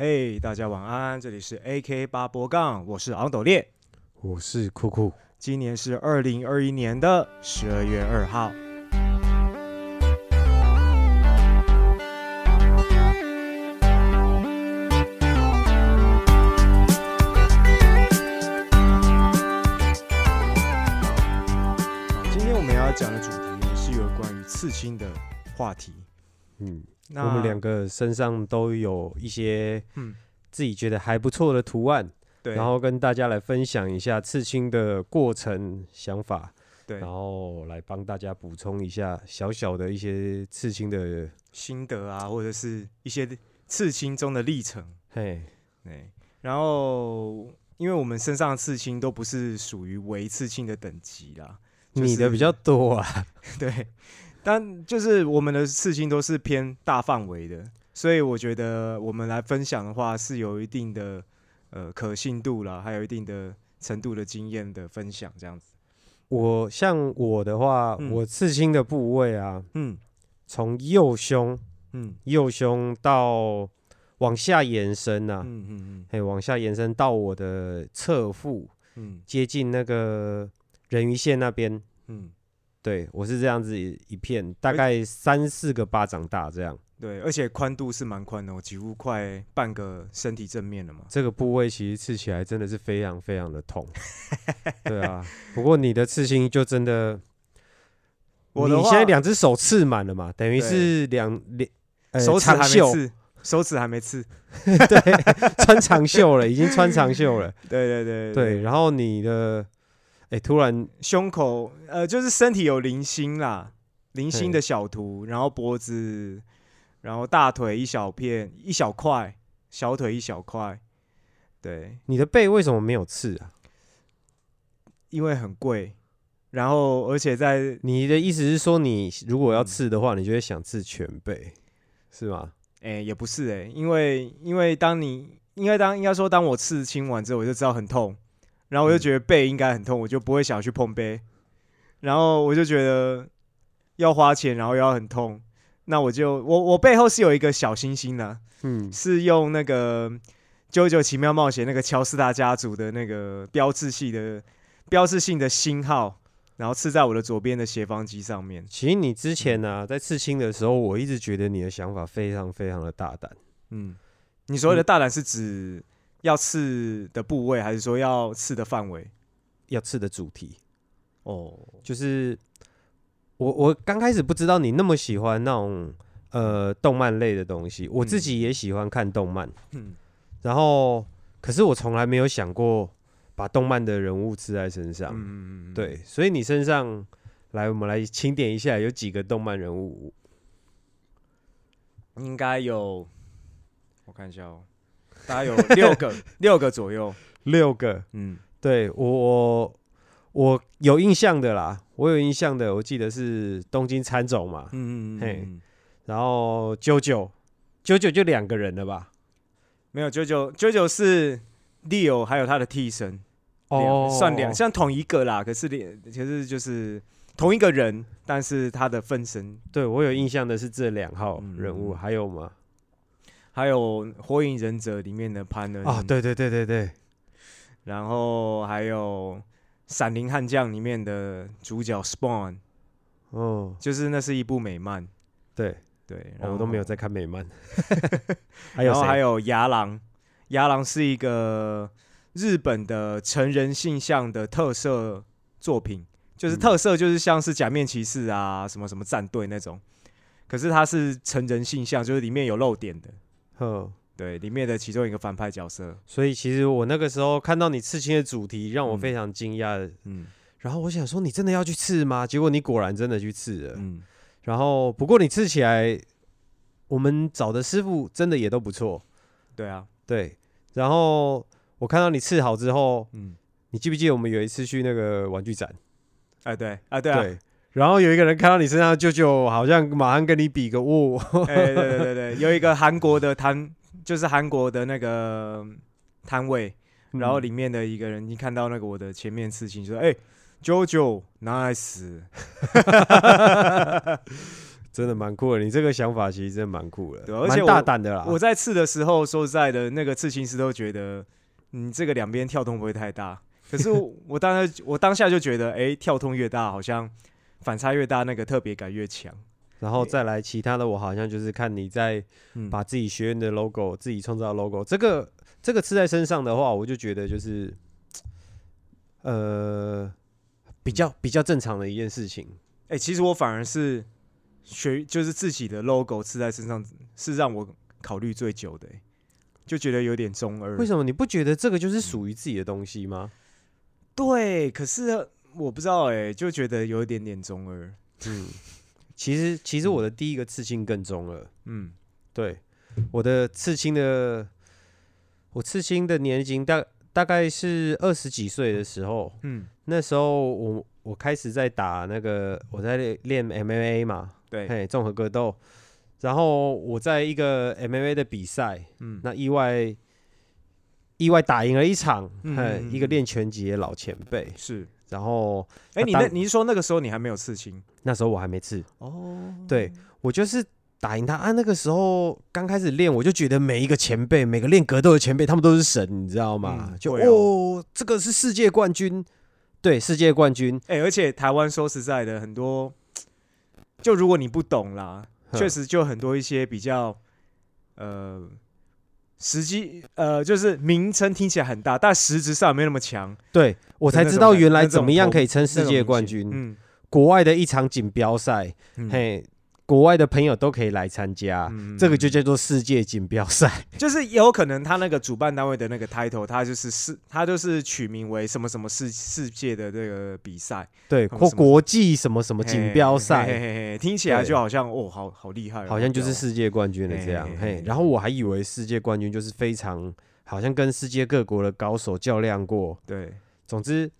嘿大家晚安，这里是 AK 八波杠，我是昂斗烈，我是酷酷。今年是二零二一年的十二月二号。好，今天我们要讲的主题呢是有关于刺青的话题。嗯，那我们两个身上都有一些嗯。自己觉得还不错的图案，对，然后跟大家来分享一下刺青的过程想法，对。然后来帮大家补充一下小小的一些刺青的，心得啊，或者是一些刺青中的历程。嘿，对，然后因为我们身上的刺青都不是属于微刺青的等级啦，就是你的比较多啊，对，但就是我们的刺青都是偏大范围的，所以我觉得我们来分享的话是有一定的呃可信度啦，还有一定的程度的经验的分享，这样子。我像我的话，嗯我刺青的部位啊，嗯。从右胸嗯。右胸到往下延伸啊，嗯嗯。嘿，往下延伸到我的侧腹，嗯。接近那个人鱼线那边，嗯，对我是这样子一片，大概三四个巴掌大这样。对，而且宽度是蛮宽的，我几乎快半个身体正面了嘛。这个部位其实刺起来真的是非常非常的痛，对啊。不过你的刺青就真的，你现在两只手刺满了嘛，等于是两两、呃、手指还没刺，手指还没刺。对，穿长袖了，已经穿长袖了，对对对对。然后你的，哎、突然胸口呃就是身体有零星啦，零星的小图，然后脖子，然后大腿一小片一小块，小腿一小块。对，你的背为什么没有刺啊？因为很贵，然后而且在你的意思是说，你如果要嗯刺的话，你就会想刺全背，是吗？哎、也不是哎、因为因为当你应该当应该说当我刺青完之后，我就知道很痛，然后我就嗯。觉得背应该很痛，我就不会想去碰背，然后我就觉得要花钱，然后又要很痛，那我就我我背后是有一个小星星的，嗯，是用那个《九九奇妙冒险》那个乔斯达家族的那个标志性的标志性的星号，然后刺在我的左边的斜方肌上面。其实你之前呢、在刺青的时候，我一直觉得你的想法非常非常的大胆。嗯，你所谓的大胆是指要刺的部位，还是说要刺的范围？要刺的主题，哦，就是我我刚开始不知道你那么喜欢那种呃动漫类的东西，我自己也喜欢看动漫，嗯，然后可是我从来没有想过把动漫的人物刺在身上。嗯，对，所以你身上来，我们来清点一下有几个动漫人物。应该有，我看一下哦，大概有六个，六个左右。六个，嗯，对我我我有印象的啦，我有印象的，我记得是东京参总嘛，嗯嗯嗯然后九九九九就两个人了吧？没有九九九九是 Leo 还有他的替身，哦。算两像同一个啦，可是两可是就是同一个人，但是他的分身，对我有印象的是这两号人物，嗯。还有吗？还有《火影忍者》里面的潘恩。啊，，对对对对对，然后还有《闪灵悍将》里面的主角 Spawn，哦，就是那是一部美漫，对，对，然后哦我都没有在看美漫。还有？然后还有牙狼，牙狼是一个日本的成人性向的特色作品，就是嗯。特色就是像是假面骑士啊，什么什么战队那种，可是它是成人性向，就是里面有露点的，呵，对，里面的其中一个反派角色，所以其实我那个时候看到你刺青的主题，让我嗯非常惊讶。嗯然后我想说，你真的要去刺吗？结果你果然真的去刺了。嗯，然后不过你刺起来，我们找的师傅真的也都不错。对啊，对，然后我看到你刺好之后，嗯，你记不记得我们有一次去那个玩具展？哎对啊对啊，然后有一个人看到你身上的舅舅，好像马上跟你比个握。哎对对对对，有一个韩国的摊，就是韩国的那个摊位，然后嗯里面的一个人一看到那个我的前面刺青，就说：“哎、JoJo nice。真的蛮酷的。你这个想法其实真的蛮酷的，而且我大胆的啦。我在刺的时候，说实在的，那个刺青师都觉得你这个两边跳动不会太大。可是我我当时我当下就觉得，哎、跳动越大，好像反差越大，那个特别感越强。然后再来其他的，我好像就是看你在嗯，把自己学院的 logo 自己创造 logo，这个这个刺在身上的话，我就觉得就是呃比较比较正常的一件事情。哎、其实我反而是学，就是自己的 logo 刺在身上，是让我考虑最久的、欸就觉得有点中二。为什么你不觉得这个就是属于自己的东西吗？对，可是我不知道哎、就觉得有一点点中二。嗯，其实其实我的第一个刺青更中二。嗯。对，我的刺青的，我刺青的年龄大大概是二十几岁的时候，嗯，那时候我我开始在打那个我在练练 MMA 嘛，对，嘿，综合格斗，然后我在一个 MMA 的比赛，嗯。那意外意外打赢了一场，嗯。一个练拳击的老前辈，是。然后哎、你那你是说那个时候你还没有刺青？那时候我还没刺，哦，对我就是打赢他啊。那个时候刚开始练，我就觉得每一个前辈，每个练格斗的前辈，他们都是神，你知道吗？就哦，这个是世界冠军，对，世界冠军，哎、而且台湾说实在的，很多就如果你不懂啦，哼确实就很多一些比较呃实际呃就是名称听起来很大，但实质上没那么强。对我才知道原来怎么样可以称世界冠军。嗯，国外的一场锦标赛，嗯嘿，国外的朋友都可以来参加，嗯这个就叫做世界锦标赛。就是有可能他那个主办单位的那个 title，他就是世，他就是取名为什么什么世世界的这个比赛，对，或国际什么什么锦标赛，嘿嘿听起来就好像哦，好好厉害哦，好像就是世界冠军的这样。嘿然后我还以为世界冠军就是非常，好像跟世界各国的高手较量过。对，总之，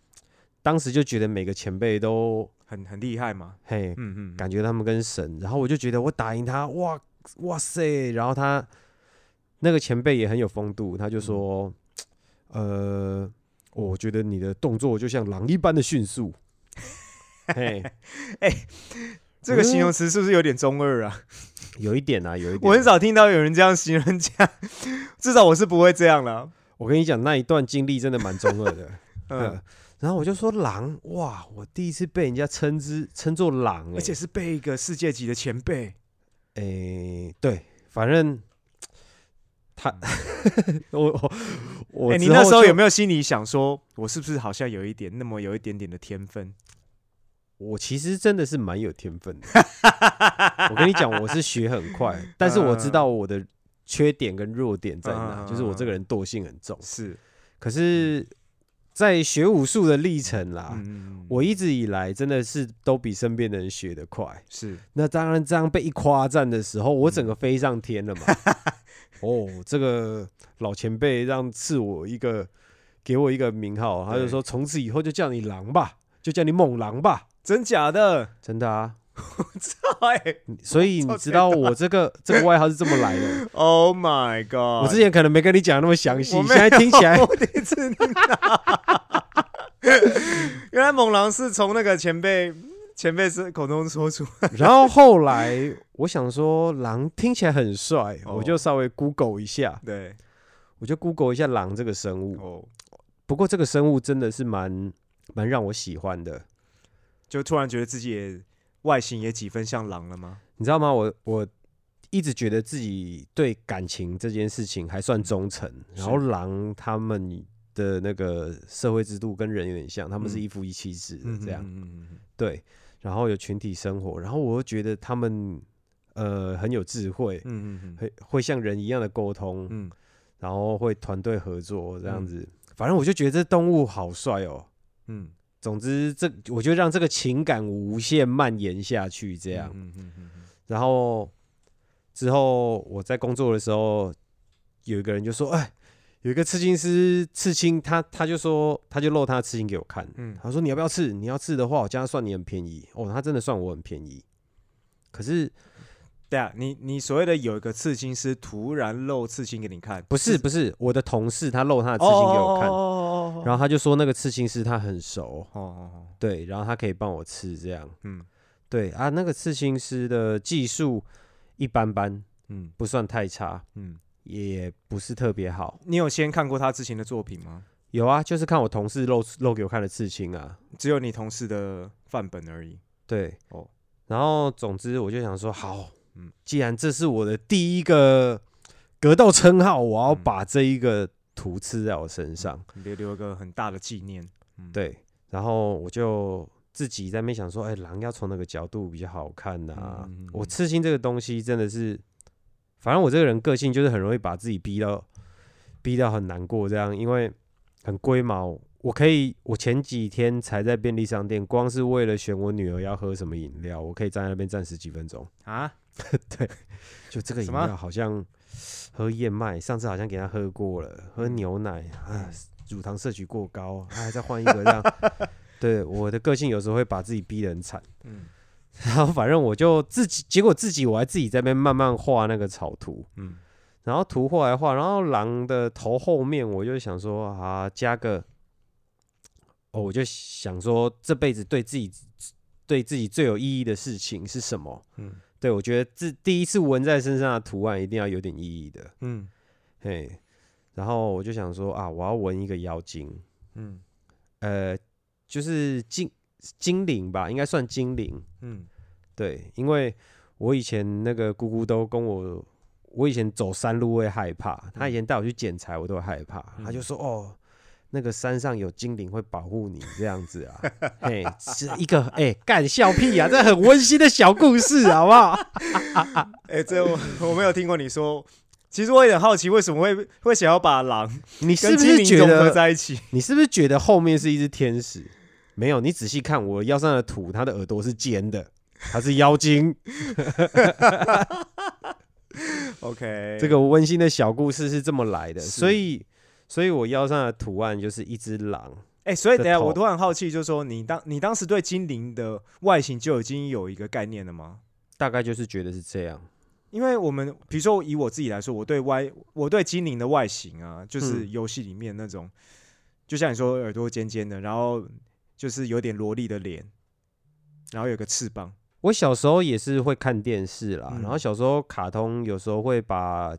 当时就觉得每个前辈都很很厉害嘛，嘿，嗯嗯，感觉他们跟神。然后我就觉得我打赢他，哇哇塞！然后他那个前辈也很有风度，他就说，呃，我觉得你的动作就像狼一般的迅速。嘿，这个形容词是不是有点中二啊？有一点啊，有一点。我很少听到有人这样形容人家，至少我是不会这样了。我跟你讲，那一段经历真的蛮中二的。嗯 嗯，，然后我就说狼，哇，我第一次被人家称之称作狼、欸，而且是被一个世界级的前辈，诶、对，反正他，我我我、哎、你那时候有没有？有心里想说，我是不是好像有一点那么有一点点的天分？我其实真的是蛮有天分的。我跟你讲，我是学很快，但是我知道我的缺点跟弱点在哪，嗯就是我这个人惰性很重。是，可是，在学武术的历程啦，嗯，我一直以来真的是都比身边的人学得快。是那当然，这样被一夸赞的时候，我整个飞上天了嘛。哦，这个老前辈让赐我一个，给我一个名号，他就对说从此以后就叫你狼吧，就叫你猛狼吧。真假的？真的啊，哎所以你知道我这个这个外号是这么来的。Oh my god！我之前可能没跟你讲那么详细，现在听起来第一次听到，原来猛狼是从那个前辈前辈是口中说出来，然后后来我想说狼听起来很帅，哦。我就稍微 Google 一下，对，我就 Google 一下狼这个生物。哦，不过这个生物真的是蛮蛮让我喜欢的，就突然觉得自己也外形也几分像狼了吗？你知道吗？我我一直觉得自己对感情这件事情还算忠诚，然后狼他们的那个社会制度跟人有点像，他们是嗯。一夫一妻制这样，嗯对，然后有群体生活，然后我又觉得他们呃很有智慧，嗯嗯。会会像人一样的沟通，嗯。然后会团队合作这样嗯。子，反正我就觉得这动物好帅哦。嗯，总之，这我就让这个情感无限蔓延下去，这样。嗯嗯嗯嗯然后之后我在工作的时候，有一个人就说：“哎，有一个刺青师刺青，他他就说他就露他的刺青给我看，嗯他说你要不要刺？你要刺的话，我这样算你很便宜哦。他真的算我很便宜，可是对啊，你你所谓的有一个刺青师突然露刺青给你看，不是不是我的同事他露他的刺青给我看，哦。然后他就说那个刺青师他很熟，哦哦哦，对，然后他可以帮我刺这样。嗯。对啊，那个刺青师的技术一般般，嗯。不算太差，嗯，也不是特别好。你有先看过他之前的作品吗？有啊，就是看我同事露露给我看的刺青啊，只有你同事的范本而已。对，哦。然后总之我就想说，好，嗯嗯，既然这是我的第一个格斗称号，我要嗯。把这一个图刺在我身上，留留一个很大的纪念。嗯，对，然后我就自己在那边想说，哎，狼要从哪个角度比较好看呐、嗯嗯嗯我刺青这个东西真的是，反正我这个人个性就是很容易把自己逼到逼到很难过，这样，因为很龟毛。我可以，我前几天才在便利商店，光是为了选我女儿要喝什么饮料，我可以站在那边站十几分钟。啊，对就这个饮料好像喝燕麦，上次好像给他喝过了，喝嗯。牛奶啊，乳糖摄取过高，他还再换一个这样。对我的个性有时候会把自己逼得很惨，嗯。然后反正我就自己，结果自己我还自己在那边慢慢画那个草图，嗯。然后图画来画，然后狼的头后面我就想说啊，加个，哦，我就想说这辈子对自己对自己最有意义的事情是什么？嗯对我觉得这第一次纹在身上的图案一定要有点意义的，嗯。嘿，然后我就想说啊，我要纹一个妖精，嗯。呃，就是精精灵吧，应该算精灵，嗯。对，因为我以前那个姑姑都跟我，我以前走山路会害怕，她以前带我去捡柴，我都会害怕，她就说哦。那个山上有精灵会保护你，这样子啊，哎，是一个哎干、笑屁啊，这很温馨的小故事，好不好？哎、这我我没有听过你说。其实我也很好奇，为什么会会想要把狼你是不是觉得在一起？你是不是觉得后面是一只天使？没有，你仔细看我腰上的土，它的耳朵是尖的，它是妖精。OK，这个温馨的小故事是这么来的，所以，所以我腰上的图案就是一只狼。哎、所以等下我都很好奇，就是说你当你当时对精灵的外形就已经有一个概念了吗？大概就是觉得是这样。因为我们比如说以我自己来说，我对外我对精灵的外形啊，就是嗯游戏里面那种，就像你说耳朵尖尖的，然后就是有点萝莉的脸，然后有个翅膀，我小时候也是会看电视啦，嗯然后小时候卡通有时候会把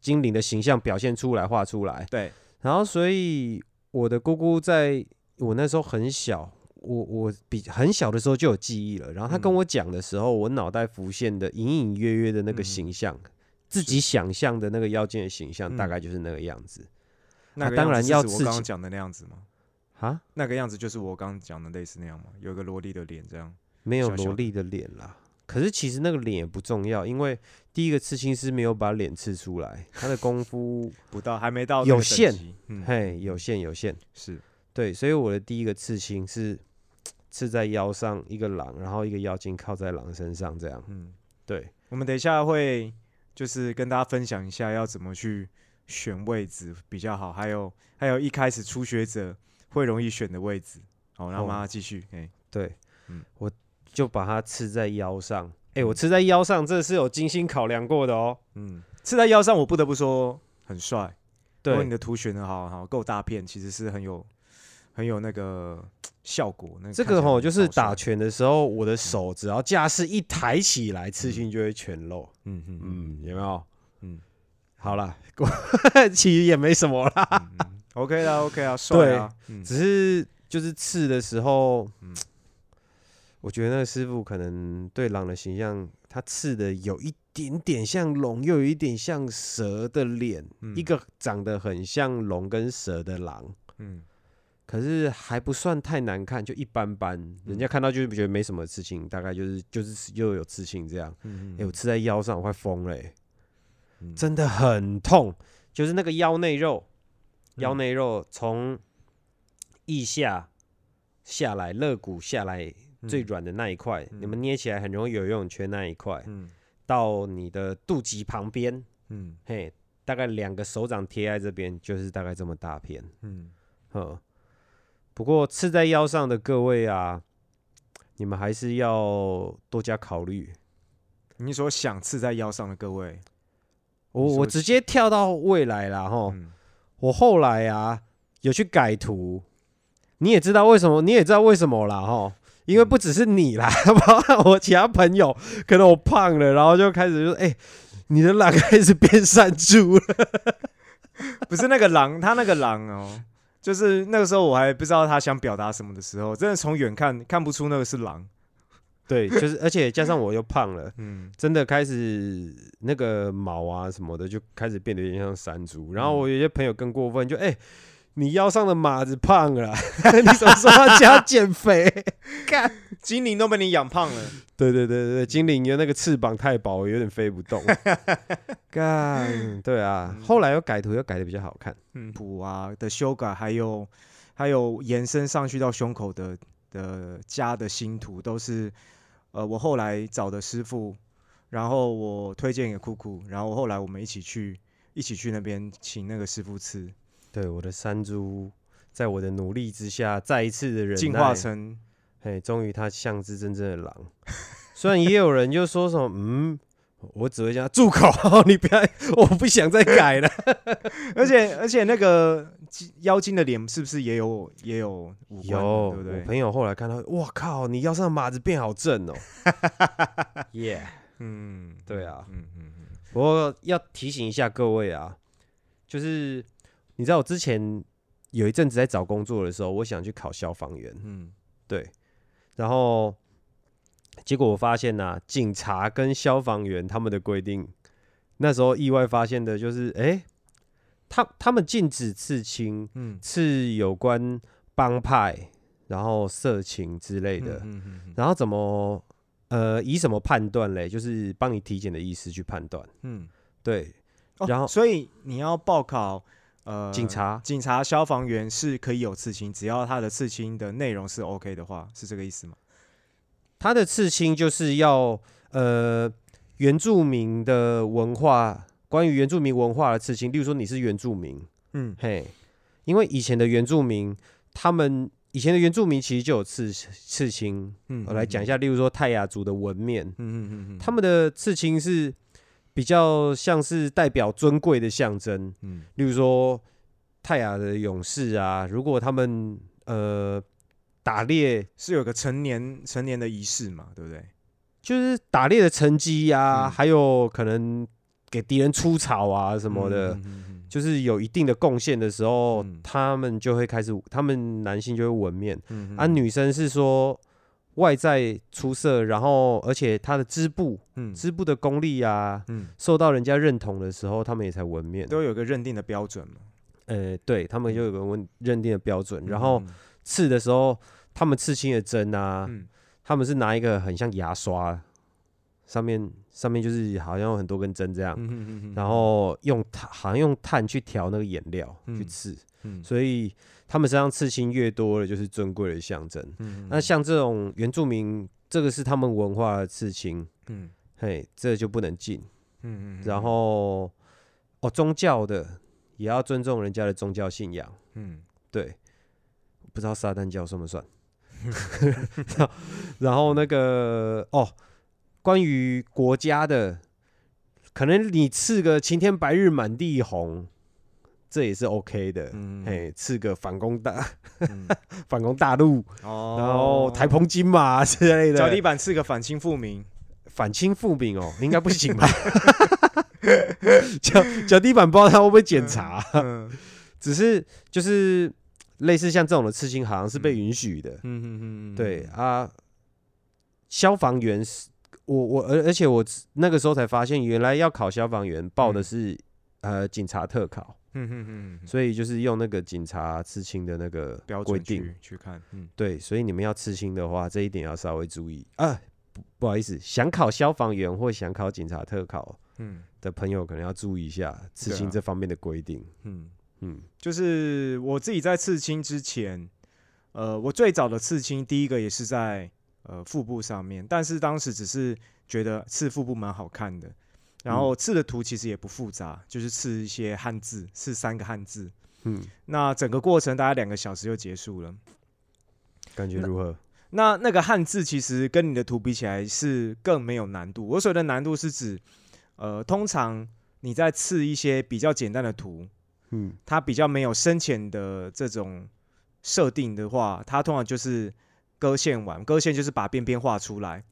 精灵的形象表现出来、画出来，对，然后所以我的姑姑在我那时候很小，我我比很小的时候就有记忆了。然后她跟嗯我讲的时候，我脑袋浮现的隐隐约约的那个嗯形象，自己想象的那个妖精的形象，嗯大概就是那个样子那个当然要刺激刚刚讲的那样子吗？啊，那个样子就是我刚刚讲的类似那样吗？有一个萝莉的脸这样？没有萝莉的脸啦。可是其实那个脸也不重要，因为第一个刺青师没有把脸刺出来，他的功夫不到，还没到有限，嗯，嘿有限有限。是，对，所以我的第一个刺青是刺在腰上一个狼，然后一个妖精靠在狼身上，这样。嗯，对，我们等一下会就是跟大家分享一下要怎么去选位置比较好，还有还有一开始初学者会容易选的位置。好，让哦妈妈继续。哎、对，嗯我就把它刺在腰上。哎、我刺在腰上，这是有精心考量过的哦。嗯，刺在腰上，我不得不说很帅。如果你，的图选的好好够大片，其实是很有很有那个效果。那这个吼就是打拳，的时候，我的手只要架势一抬起来，刺青就会全露。嗯嗯嗯嗯，有没有？嗯好了，其实也没什么啦，，OK 啦 OK 啊，帅啊，嗯只是就是刺的时候，嗯我觉得那个师傅可能对狼的形象，他刺的有一点点像龙，又有一点像蛇的脸，嗯一个长得很像龙跟蛇的狼，嗯可是还不算太难看，就一般般。人家看到就是觉得没什么刺青，大概就是就是又有刺青这样。嗯哎、我刺在腰上，我快疯了、欸，嗯真的很痛，就是那个腰内肉，腰嗯内肉从腋下下来，肋骨下来最嗯软的那一块，你嗯们捏起来很容易有游泳圈那一块，嗯到你的肚脐旁边，嗯嘿，大概两个手掌贴在这边，就是大概这么大片，嗯呵。不过刺在腰上的各位啊，你们还是要多加考虑。你所想刺在腰上的各位，我我直接跳到未来啦，吼。嗯我后来啊有去改图，你也知道为什么，你也知道为什么啦哈，因为不只是你啦，包括我其他朋友，可能我胖了，然后就开始就说：“哎、你的狼开始变山猪了。不是那个狼，他那个狼哦，就是那个时候我还不知道他想表达什么的时候，真的从远看看不出那个是狼。”对，就是而且加上我又胖了，嗯，真的开始那个毛啊什么的就开始变得有点像山猪。然后我有些朋友更过分，就哎、你腰上的马子胖了啊，你什么时候要加减肥？看。精灵都被你养胖了。对对对对，精灵的那个翅膀太薄，有点飞不动。干，对啊，后来又改图，又改的比较好看。嗯，补啊的修改，还有还有延伸上去到胸口的的加的新图，都是呃我后来找的师傅，然后我推荐给酷酷，然后后来我们一起去一起去那边请那个师傅刺，对，我的山猪在我的努力之下，再一次的人进化成嘿，终于它像只真正的狼。虽然也有人就说什么，嗯，我只会叫他住口，你不要，我不想再改了。而且而且那个妖精的脸是不是也有也有五官，有，对不对？我朋友后来看到，哇靠，你腰上的马子变好正哦。耶，嗯，对啊。嗯嗯嗯，不过要提醒一下各位啊，就是你知道我之前有一阵子在找工作的时候，我想去考消防员，嗯。对，然后结果我发现呐、警察跟消防员他们的规定，那时候意外发现的就是，哎、他他们禁止刺青，嗯。刺有关帮派，然后色情之类的，嗯嗯嗯然后怎么呃以什么判断嘞？就是帮你体检的医师去判断，嗯，对，哦然后所以你要报考呃警察？警察、消防员是可以有刺青，只要他的刺青的内容是 OK 的话，是这个意思吗？他的刺青就是要呃原住民的文化，关于原住民文化的刺青，例如说你是原住民，嗯。嘿，因为以前的原住民，他们以前的原住民其实就有刺刺青，嗯我来讲一，下，例如说泰雅族的纹面，嗯嗯嗯嗯，他们的刺青是比较像是代表尊贵的象征，嗯。例如说泰雅的勇士啊，如果他们呃打猎是有个成年成年的仪式嘛，对不对？就是打猎的成绩呀、嗯。还有可能给敌人出草啊什么的，就是有一定的贡献的时候，嗯。他们就会开始，他们男性就会纹面，嗯啊，女生是说外在出色，然后而且他的织布嗯。织布的功力啊，嗯。受到人家认同的时候，他们也才纹面。都有个认定的标准嘛，呃，对他们就有个问认定的标准，然后嗯刺的时候，他们刺青的针啊，嗯。他们是拿一个很像牙刷，上面上面就是好像有很多根针这样，嗯然后用炭好像用炭去调那个颜料去嗯刺，嗯。所以他们身上刺青越多了，就是尊贵的象征。嗯那像这种原住民，这个是他们文化的刺青，嗯。嘿，这就不能进。嗯嗯，然后哦，宗教的也要尊重人家的宗教信仰，嗯。对，不知道撒旦教算不算？然后然后那个哦，关于国家的，可能你刺个晴天白日满地红，这也是 OK 的。嗯。嘿，刺个反攻大嗯。反攻大陆，哦，然后台澎金马之类的，脚底板刺个反清复明，反清复明哦，应该不行吧？脚脚底板不知道他会不会检查，嗯。只是就是类似像这种的刺青，好像是被允许的。嗯嗯嗯，对啊，消防员是，我我而而且我那个时候才发现，原来要考消防员报的嗯。是、呃警察特考，嗯嗯嗯嗯，所以就是用那个警察刺青的那个标规定。准去去看，嗯对，所以你们要刺青的话，这一点要稍微注意啊。不不好意思，想考消防员或想考警察特考嗯的朋友，可能要注意一下刺青这方面的规定。嗯，嗯就是我自己在刺青之前，呃，我最早的刺青第一个也是在呃腹部上面，但是当时只是觉得刺腹部蛮好看的，然后刺的图其实也不复杂，就是刺一些汉字，刺三个汉字。嗯，那整个过程大概两个小时就结束了。感觉如何？那那个汉字其实跟你的图比起来是更没有难度。我所谓的难度是指，呃，通常你在刺一些比较简单的图，嗯它比较没有深浅的这种设定的话，它通常就是割线完，割线就是把边边画出来，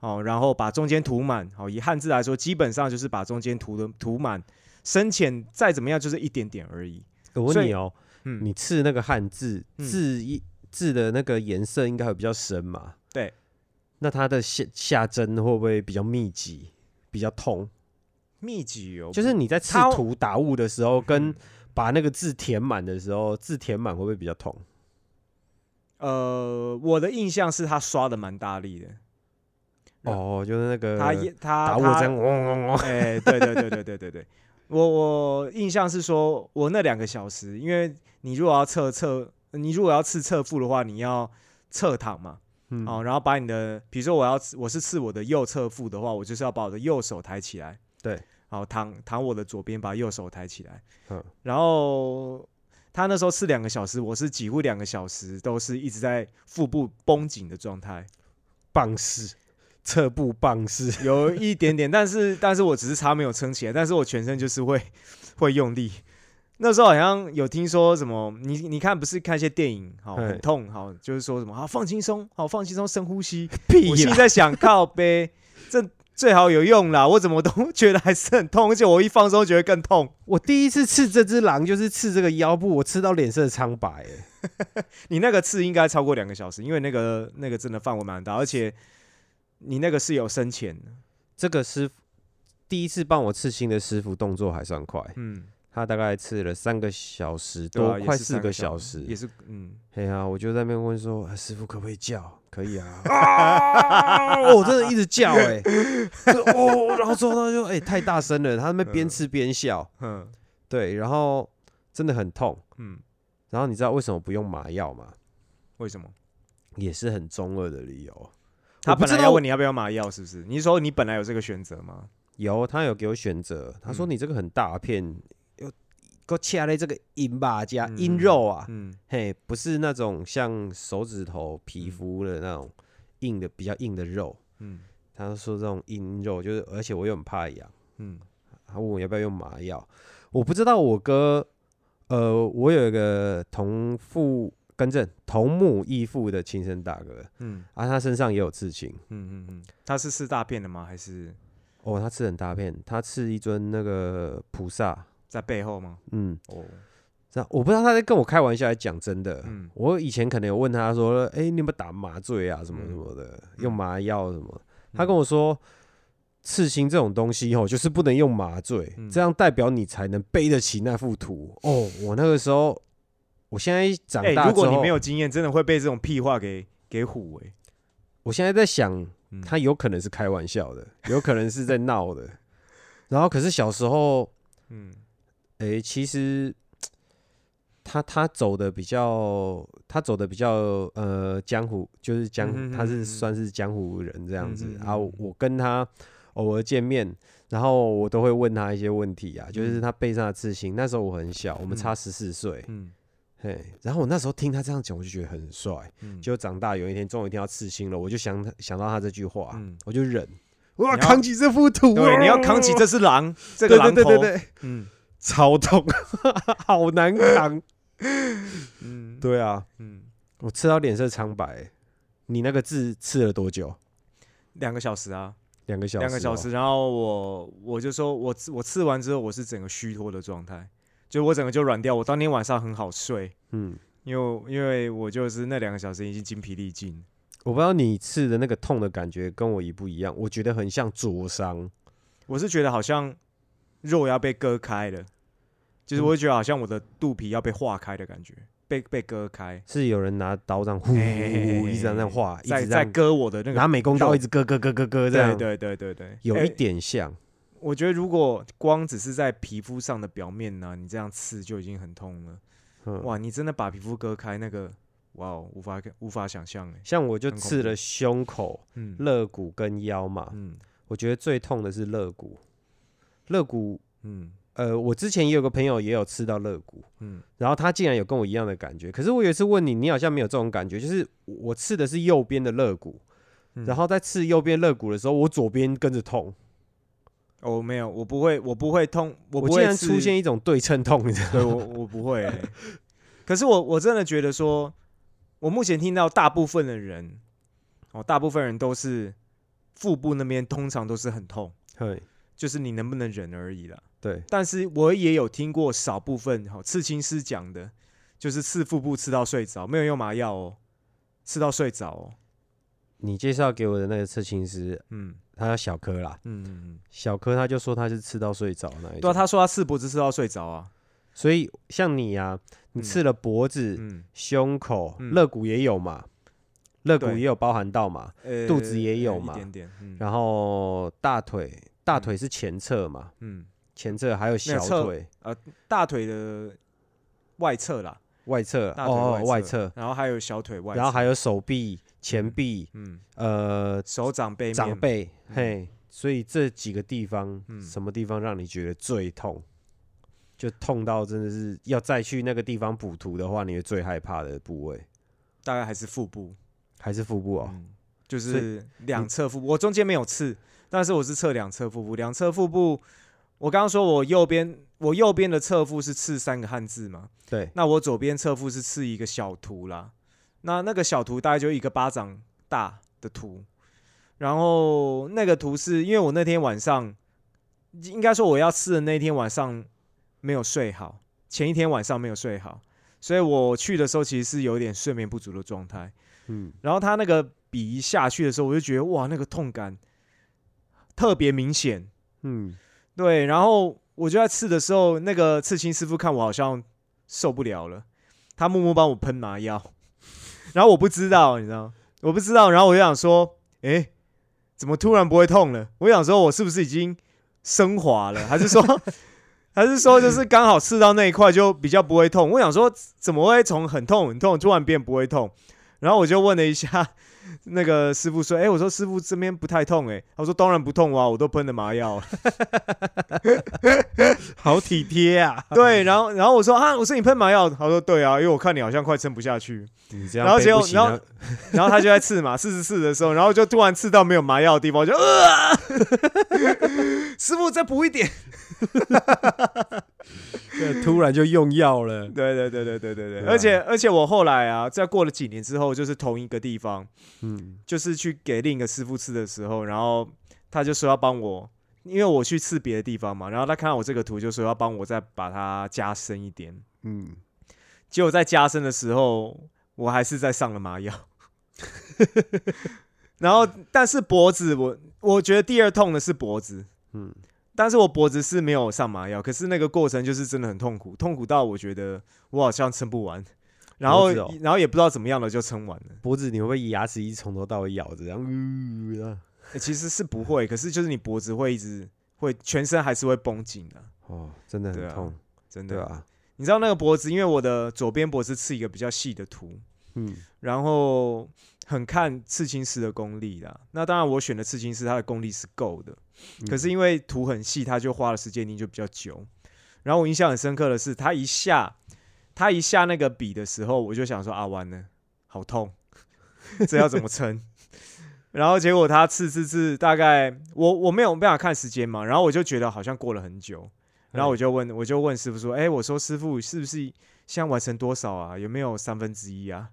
哦，然后把中间涂满，好，以汉字来说，基本上就是把中间涂的涂满，深浅再怎么样就是一点点而已。我问你哦，嗯，你刺那个汉字嗯字一字的那个颜色应该会比较深嘛？对。那它的下下针会不会比较密集，比较痛？密集哦，就是你在刺它图打雾的时候，跟嗯把那个字填满的时候，字填满会不会比较痛？呃，我的印象是他刷的蛮大力的，对哦，就是那个他他打雾他这样，嗡嗡嗡。哎、对对对对对对对，我我印象是说，我那两个小时，因为你如果要测测，你如果要刺侧腹的话，你要侧躺嘛，嗯。哦，然后把你的，比如说我要刺我是刺我的右侧腹的话，我就是要把我的右手抬起来，对，好躺躺我的左边，把右手抬起来，嗯。然后他那时候刺两个小时，我是几乎两个小时都是一直在腹部绷紧的状态，棒式，侧部棒式。有一点点，但是但是我只是差没有撑起来，但是我全身就是会会用力。那时候好像有听说什么，你你看不是看一些电影，好很痛，好就是说什么好放轻松，好放轻松，深呼吸。屁我心里啦！在想，靠背这最好有用啦，我怎么都 觉得还是很痛，而且我一放松觉得更痛。我第一次刺这只狼就是刺这个腰部，我刺到脸色苍白、欸。你那个刺应该超过两个小时，因为那个那个真的范围蛮大，而且你那个是有深浅的，这个师傅第一次帮我刺青的师傅动作还算快，嗯，他大概刺了三个小时对啊多，也是快四个三小小时。也是嗯。嘿呀、我就在那边问说，啊师傅可不可以叫？可以啊！啊 我真的一直叫哎、就哦，然后之后他就哎、太大声了，他那边边吃边笑，嗯对，然后真的很痛。嗯，然后你知道为什么不用麻药吗？为什么？也是很中二的理由。他本来要问你要不要麻药，是不是？你是说你本来有这个选择吗？有，他有给我选择，他说嗯你这个很大片，又给我切了这个阴吧加嗯阴肉啊，嗯嘿，不是那种像手指头皮肤的那种硬的比较硬的肉。嗯他说这种阴肉就是，而且我又很怕痒，嗯他问我要不要用麻药，我不知道我哥，呃，我有一个同父更正同母异父的亲生大哥，嗯。啊，他身上也有刺青，嗯嗯嗯，他是吃大便的吗？还是？哦，他刺很大片，他刺一尊那个菩萨，在背后吗？嗯，哦，这样我不知道他在跟我开玩笑，还是讲真的。嗯。我以前可能有问他说：“哎、你有没有打麻醉啊，什么嗯。什么的，嗯。用麻药什么？”他跟我说，刺青这种东西哦，就是不能用麻醉，嗯。这样代表你才能背得起那幅图。哦，我那个时候，我现在长哎、大如果你没有经验，真的会被这种屁话给给唬哎、我现在在想，嗯。他有可能是开玩笑的，有可能是在闹的。然后，可是小时候，嗯。诶、其实他他走的比较，他走的比较呃江湖，就是江，嗯哼他是算是江湖人这样子。啊。我跟他偶尔见面，然后我都会问他一些问题啊，就是嗯。他背上的刺青。那时候我很小，我们嗯。差十四岁，嗯嘿。然后我那时候听他这样讲，我就觉得很帅。嗯，就长大有一天，终有一天要刺青了，我就想想到他这句话，嗯我就忍，我要扛起这幅图，对，你要扛起这只狼，这个对狼头，对对对对，嗯超痛，好难扛。嗯对啊，嗯，我刺到脸色苍白。你那个字刺了多久？两个小时啊，两个小时、哦两个小时，。然后我我就说我刺我刺完之后，我是整个虚脱的状态，就我整个就软掉，我当天晚上很好睡，嗯，因为因为我就是那两个小时已经精疲力尽。我不知道你刺的那个痛的感觉跟我一不一样，我觉得很像灼伤。我是觉得好像肉要被割开了，就是嗯。我会觉得好像我的肚皮要被化开的感觉，被被割开，是有人拿刀这样呼呼呼一直在那画，一在直在割我的那个拿，美工刀一直割割割割割这样，对对对对对，有哎一点像。我觉得如果光只是在皮肤上的表面呢、你这样刺就已经很痛了。嗯，哇，你真的把皮肤割开，那个哇哦，无法无法想象哎。像我就刺了胸口、嗯肋骨跟腰嘛，嗯我觉得最痛的是肋骨。肋骨，嗯呃，我之前也有个朋友也有刺到肋骨，嗯然后他竟然有跟我一样的感觉。可是我有一次问你，你好像没有这种感觉，就是我刺的是右边的肋骨，嗯然后在刺右边肋骨的时候，我左边跟着痛，哦没有，我不会，我不会痛，我不会出现一种对称痛，你知道我我不会欸、可是我我真的觉得说，我目前听到大部分的人，哦，大部分人都是腹部那边通常都是很痛，对，就是你能不能忍而已啦。对，但是我也有听过少部分好、哦、刺青师讲的，就是刺腹部刺到睡着，没有用麻药哦，刺到睡着哦。你介绍给我的那个刺青师，嗯。他叫小柯啦，嗯嗯嗯，小柯他就说他是刺到睡着那一对啊，他说他刺脖子刺到睡着啊。所以像你啊，你嗯。刺了脖子、嗯，胸口、嗯。肋骨也有嘛，肋骨对。也有包含到嘛，呃肚子也有呃嘛一点点。嗯。然后大腿，大腿是前侧嘛，嗯，前侧还有小侧腿、大腿的外侧啦，外侧大腿哦，外侧，侧，然后还有小腿外侧，然后还有手臂、前臂，嗯。呃，手掌背面。长背，嗯。嘿，所以这几个地方，嗯。什么地方让你觉得最痛？就痛到真的是要再去那个地方补涂的话，你会最害怕的部位。大概还是腹部。还是腹部哦。嗯，就是两侧腹部，我中间没有刺，但是我是测两侧腹部，两侧腹部，我刚刚说我右边我右边的侧腹是刺三个汉字嘛，对，那我左边侧腹是刺一个小图啦，那那个小图大概就一个巴掌大的图，然后那个图是因为我那天晚上，应该说我要刺的那天晚上没有睡好，前一天晚上没有睡好，所以我去的时候其实是有点睡眠不足的状态。嗯，然后他那个笔一下去的时候，我就觉得哇，那个痛感特别明显。嗯，对，然后我就在刺的时候，那个刺青师傅看我好像受不了了，他默默帮我喷麻药，然后我不知道，你知道，我不知道，然后我就想说，诶，怎么突然不会痛了？我想说，我是不是已经升华了，还是说，还是说就是刚好刺到那一块就比较不会痛？我想说，怎么会从很痛很痛突然变不会痛？然后我就问了一下那个师傅说：“哎、我说师傅这边不太痛哎、他说：“当然不痛啊，我都喷了麻药了。好体贴啊！对，然后然后我说：“啊，我说你喷麻药。”他说：“对啊，因为我看你好像快撑不下去。你这样然后结果然后啊然后他就在刺嘛，四十四的时候，然后就突然刺到没有麻药的地方，我就呃，师傅再补一点。对突然就用药了。对对对对对对对，而且而且我后来啊，在过了几年之后，就是同一个地方，嗯，就是去给另一个师傅吃的时候，然后他就说要帮我，因为我去刺别的地方嘛，然后他看到我这个图，就说要帮我再把它加深一点。嗯，结果在加深的时候，我还是在上了麻药。然后，但是脖子我我觉得第二痛的是脖子，嗯，但是我脖子是没有上麻药，可是那个过程就是真的很痛苦，痛苦到我觉得我好像撑不完，然后、哦然后也不知道怎么样了就撑完了。脖子你会不会牙齿一从头到尾咬着，然后其实是不会，可是就是你脖子会一直会全身还是会绷紧的、哦，真的很痛，真的。对啊，你知道那个脖子，因为我的左边脖子刺一个比较细的图，嗯，然后很看刺青师的功力啦。那当然，我选的刺青师他的功力是够的，可是因为图很细，他就花的时间一定就比较久。然后我印象很深刻的是，他一下他一下那个笔的时候，我就想说啊，完了，好痛，这要怎么撑？然后结果他刺刺刺，大概我我没有办法看时间嘛，然后我就觉得好像过了很久，然后我就问我就问师傅说，哎、我说师傅是不是现在完成多少啊？有没有三分之一啊？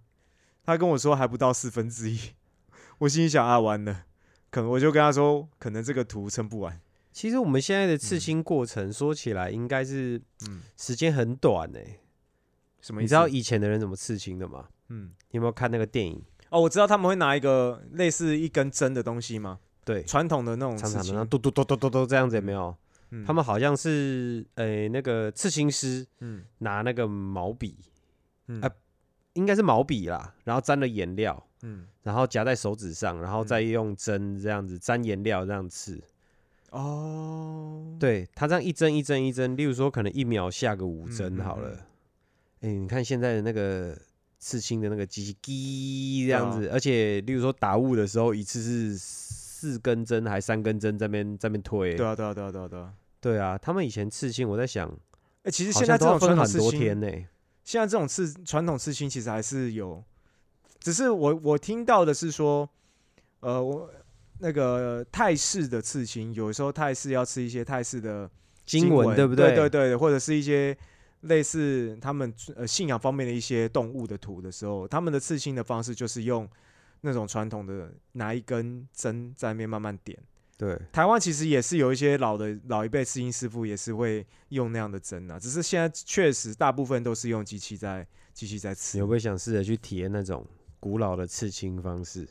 他跟我说还不到四分之一，我心里想啊，完了，可能我就跟他说，可能这个图撑不完。其实我们现在的刺青过程说起来应该是嗯，时间很短呢、什么意思？你知道以前的人怎么刺青的吗？嗯，你有没有看那个电影？哦，我知道他们会拿一个类似一根针的东西吗？对，传统的那种长长的，然后嘟嘟嘟嘟嘟嘟这样子有没有？嗯他们好像是诶、那个刺青师嗯拿那个毛笔，嗯啊应该是毛笔啦，然后沾了颜料，嗯然后夹在手指上，然后再用针这样子沾颜料这样刺。哦，对他这样一针一针一针，例如说可能一秒下个五针好了嗯。哎、你看现在的那个刺青的那个机器，滴这样子，而且例如说打雾的时候，一次是四根针还三根针在那边在那边推。对啊对啊对啊对啊对啊。对啊，他们以前刺青，我在想，哎、其实现在这种传统刺很多天青，呢、现在这种刺传统刺青其实还是有，只是我我听到的是说，呃，我那个泰式的刺青，有时候泰式要刺一些泰式的经文，文对不对？对对对，或者是一些类似他们呃信仰方面的一些动物的图的时候，他们的刺青的方式就是用那种传统的拿一根针在那边慢慢点。对，台湾其实也是有一些老的老一辈刺青师傅也是会用那样的针啊，只是现在确实大部分都是用机器在机器在刺你会，不会想试着去体验那种古老的刺青方式？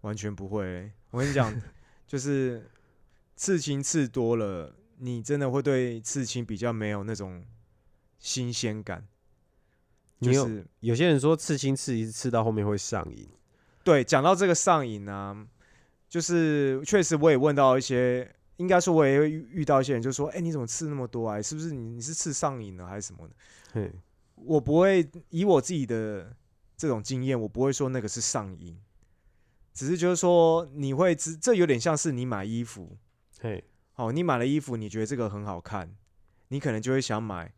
完全不会欸、我跟你讲，就是刺青刺多了，你真的会对刺青比较没有那种新鲜感。就你有是有些人说刺青刺一次刺到后面会上瘾，对，讲到这个上瘾啊，就是确实我也问到一些，应该说我也会遇遇到一些人，就说：“哎、你怎么刺那么多啊？是不是你你是刺上瘾了还是什么的嘿，？”我不会以我自己的这种经验，我不会说那个是上瘾，只是就是说你会知，这有点像是你买衣服，嘿，哦，你买了衣服，你觉得这个很好看，你可能就会想买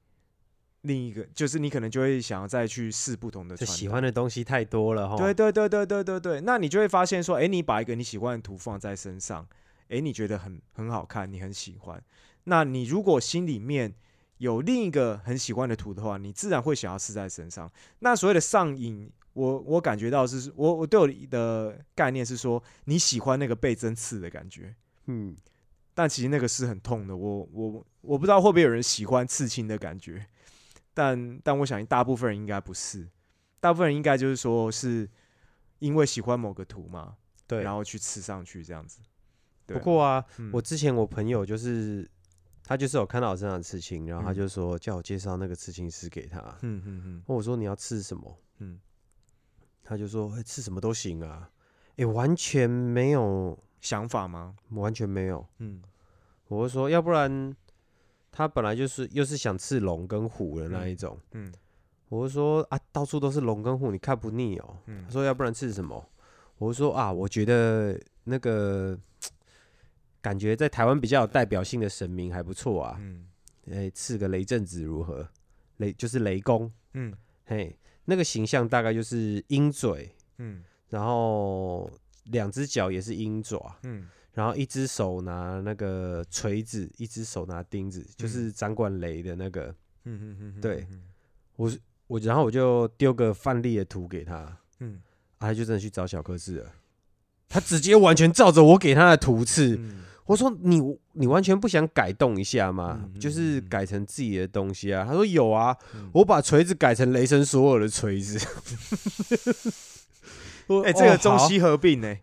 另一个，就是你可能就会想要再去试不同的就喜欢的东西太多了哈。对对对对对对对，那你就会发现说，哎，你把一个你喜欢的图放在身上，哎，你觉得很很好看，你很喜欢。那你如果心里面有另一个很喜欢的图的话，你自然会想要试在身上。那所谓的上瘾，我我感觉到是，我我对我的概念是说，你喜欢那个被针刺的感觉，嗯，但其实那个是很痛的。我我我不知道会不会有人喜欢刺青的感觉，但但我想大部分人应该不是，大部分人应该就是说是因为喜欢某个图嘛，对。然后去吃上去这样子。不过啊，嗯我之前我朋友就是他就是有看到我身上的刺青，然后他嗯就说叫我介绍那个刺青师给他。嗯嗯嗯问我说你要刺什么？嗯，他就说、欸、刺什么都行啊。诶，完全没有，想法吗？完全没有。嗯我就说要不然他本来就是又是想刺龙跟虎的那一种。嗯我就说啊，到处都是龙跟虎，你看不腻哦。嗯他说要不然刺什么？我就说啊，我觉得那个感觉在台湾比较有代表性的神明还不错啊。嗯诶，刺个雷震子如何？雷就是雷公，嗯嘿，那个形象大概就是鹰嘴，嗯然后两只脚也是鹰爪，嗯然后一只手拿那个锤子，一只手拿钉子，就是掌管雷的那个。嗯嗯，对我我然后我就丢个范例的图给他，嗯啊，他就真的去找小科士了。他直接完全照着我给他的图刺，嗯我说你你完全不想改动一下吗？嗯嗯就是嗯改成自己的东西啊。他说有啊，嗯我把锤子改成雷神所有的锤子。哎，这个中西合并呢？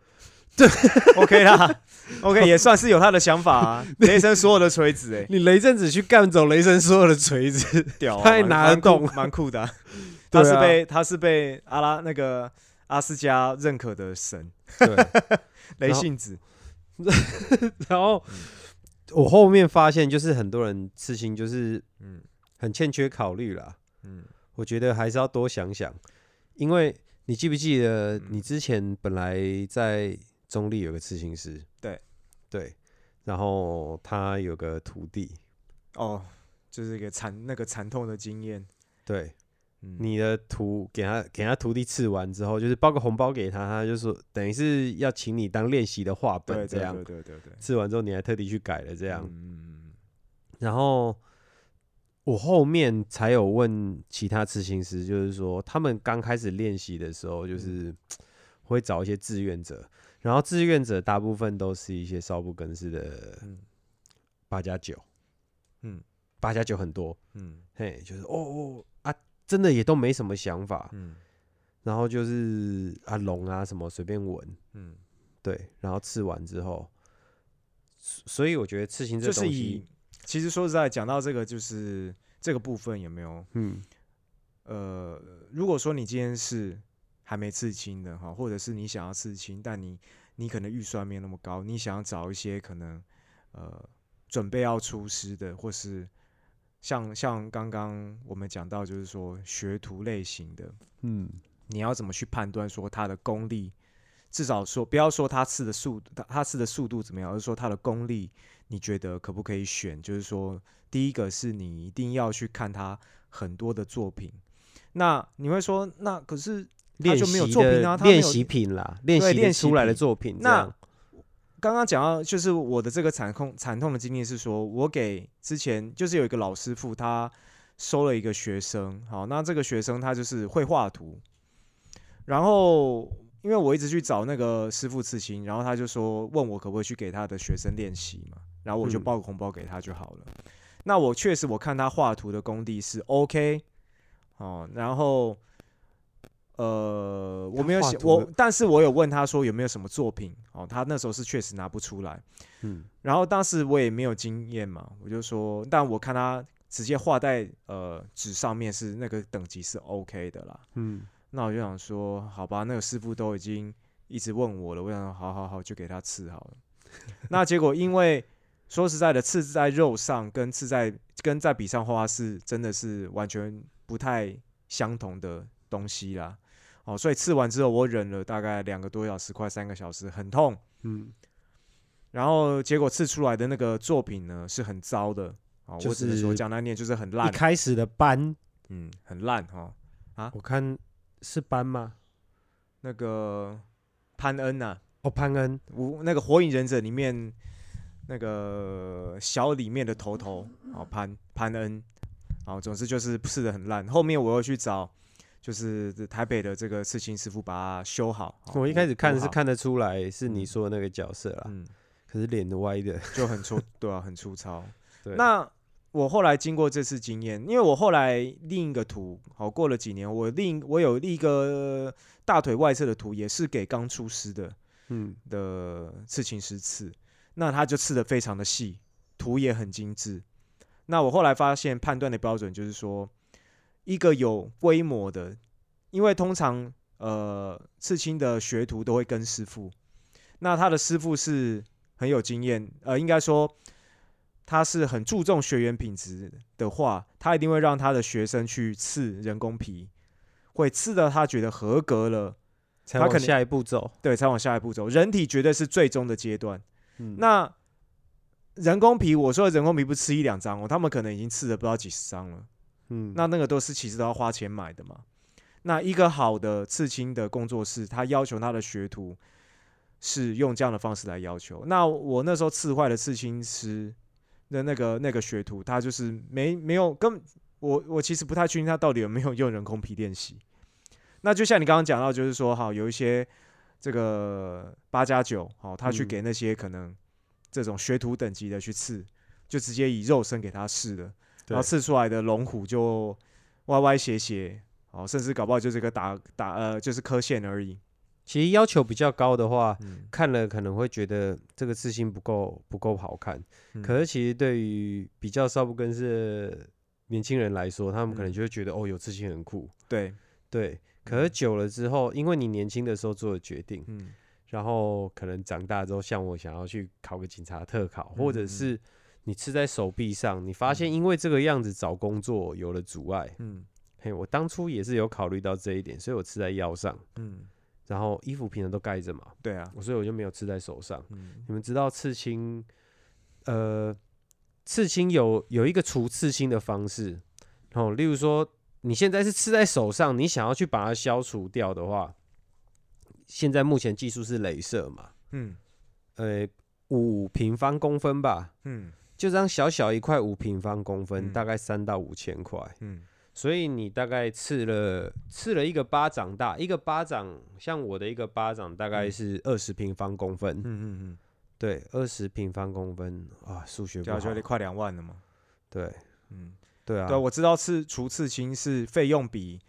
对，OK 啦，OK 也算是有他的想法啊。雷神所有的锤子，哎，你雷震子去干走雷神所有的锤子，屌啊，他还蛮蛮酷拿得动蛮酷的他是被他是被阿拉那个阿斯加认可的神，对，雷信子。然后我后面发现，就是很多人刺青就是嗯很欠缺考虑啦。嗯我觉得还是要多想想，因为你记不记得嗯你之前本来在中立有个刺青师，对。对，然后他有个徒弟，哦，就是一个惨那个惨痛的经验。对，嗯，你的徒给他给他徒弟刺完之后，就是包个红包给他，他就说等于是要请你当练习的画本这样对，对对对，刺完之后你还特地去改了这样，嗯然后我后面才有问其他刺青师，就是说他们刚开始练习的时候，就是会找一些志愿者，然后志愿者大部分都是一些少不更事的嗯。八加九，嗯。八加九很多，嗯。嘿，就是哦哦啊，真的也都没什么想法，嗯。然后就是啊龙啊什么随便闻，嗯，对，然后吃完之后，所所以我觉得刺青这就是以东西，其实说实在讲到这个，就是这个部分有没有？嗯。呃，如果说你今天是还没刺青的哈，或者是你想要刺青，但你你可能预算没有那么高，你想要找一些可能呃准备要出师的，或是像像刚刚我们讲到，就是说学徒类型的，嗯你要怎么去判断说他的功力？至少说不要说他刺的速他他刺的速度怎么样，而是说他的功力，你觉得可不可以选？就是说，第一个是你一定要去看他很多的作品。那你会说，那可是他练就没有习作品的啊他练习品啦，练习的对练出来的作品那样，刚刚讲到，就是我的这个惨痛惨痛的经历是说，我给之前就是有一个老师傅，他收了一个学生，好，那这个学生他就是会画图，然后因为我一直去找那个师傅刺青，然后他就说问我可不可以去给他的学生练习嘛，然后我就嗯。报个红包给他就好了。那我确实我看他画图的功力是 OK，哦，然后呃我没有写我但是我有问他说有没有什么作品，哦，他那时候是确实拿不出来。嗯，然后当时我也没有经验嘛，我就说，但我看他直接画在呃纸上面是那个等级是 OK 的啦。嗯，那我就想说，好吧，那个师傅都已经一直问我了，我想说好好好，就给他刺好了。那结果因为说实在的，刺在肉上跟刺在跟在笔上画是真的是完全不太相同的东西啦。哦，所以刺完之后，我忍了大概两个多小时，快三个小时，很痛。嗯，然后结果刺出来的那个作品呢是很糟的，啊、就我只能说是讲难念就是很烂一烂，开始的斑，嗯，很烂哈、我看是斑吗？那个潘恩呐、哦，潘恩，我那个火影忍者里面那个小里面的头头，哦，潘潘恩，哦，总之就是刺的很烂。后面我又去找，就是台北的这个刺青师傅把它修好。哦我一开始看，是看得出来是你说的那个角色啦，嗯，可是脸歪的。就很粗，对啊，很粗糙。对，那我后来经过这次经验，因为我后来另一个图，好过了几年，我另我有另一个大腿外侧的图，也是给刚出师的嗯，的刺青师刺，那他就刺的非常的细，图也很精致。那我后来发现判断的标准就是说，一个有规模的，因为通常呃刺青的学徒都会跟师傅，那他的师傅是很有经验，呃，应该说他是很注重学员品质的话，他一定会让他的学生去刺人工皮，会刺到他觉得合格了，才往下一步走。对，才往下一步走。人体绝对是最终的阶段。嗯，那人工皮，我说的人工皮不是吃一两张哦，他们可能已经刺了不知道几十张了。嗯，那那个都是其实都要花钱买的嘛。那一个好的刺青的工作室，他要求他的学徒是用这样的方式来要求。那我那时候刺坏的刺青师的那个那个学徒，他就是没没有根本我我其实不太确定他到底有没有用人工皮练习。那就像你刚刚讲到，就是说哈，有一些这个八加九，好，他去嗯给那些可能这种学徒等级的去刺，就直接以肉身给他试的。然后对。刺出来的龙虎就歪歪斜斜，哦，甚至搞不好就是个打打呃，就是磕线而已。其实要求比较高的话，嗯，看了可能会觉得这个刺青不够不够好看。嗯。可是其实对于比较少不更是年轻人来说，他们可能嗯。就会觉得、哦，有刺青很酷。对，对，可是久了之后，因为你年轻的时候做的决定，嗯。然后可能长大之后，像我想要去考个警察特考，或者是你刺在手臂上，你发现因为这个样子找工作有了阻碍。嗯嘿，我当初也是有考虑到这一点，所以我刺在腰上，嗯，然后衣服平常都盖着嘛，对啊，所以我就没有刺在手上。嗯你们知道刺青，呃，刺青有有一个除刺青的方式，哦，例如说你现在是刺在手上，你想要去把它消除掉的话，现在目前技术是镭射嘛，嗯呃，五平方公分吧，嗯就这样小小一块五平方公分，嗯。大概三到五千块，嗯。所以你大概刺了刺了一个巴掌大，一个巴掌像我的一个巴掌大概嗯。是二十平方公分，嗯嗯嗯。对，二十平方公分啊，数学嗯，不好。就要就得快两万了嘛。对。嗯，对啊，对，我知道刺除刺青是费用比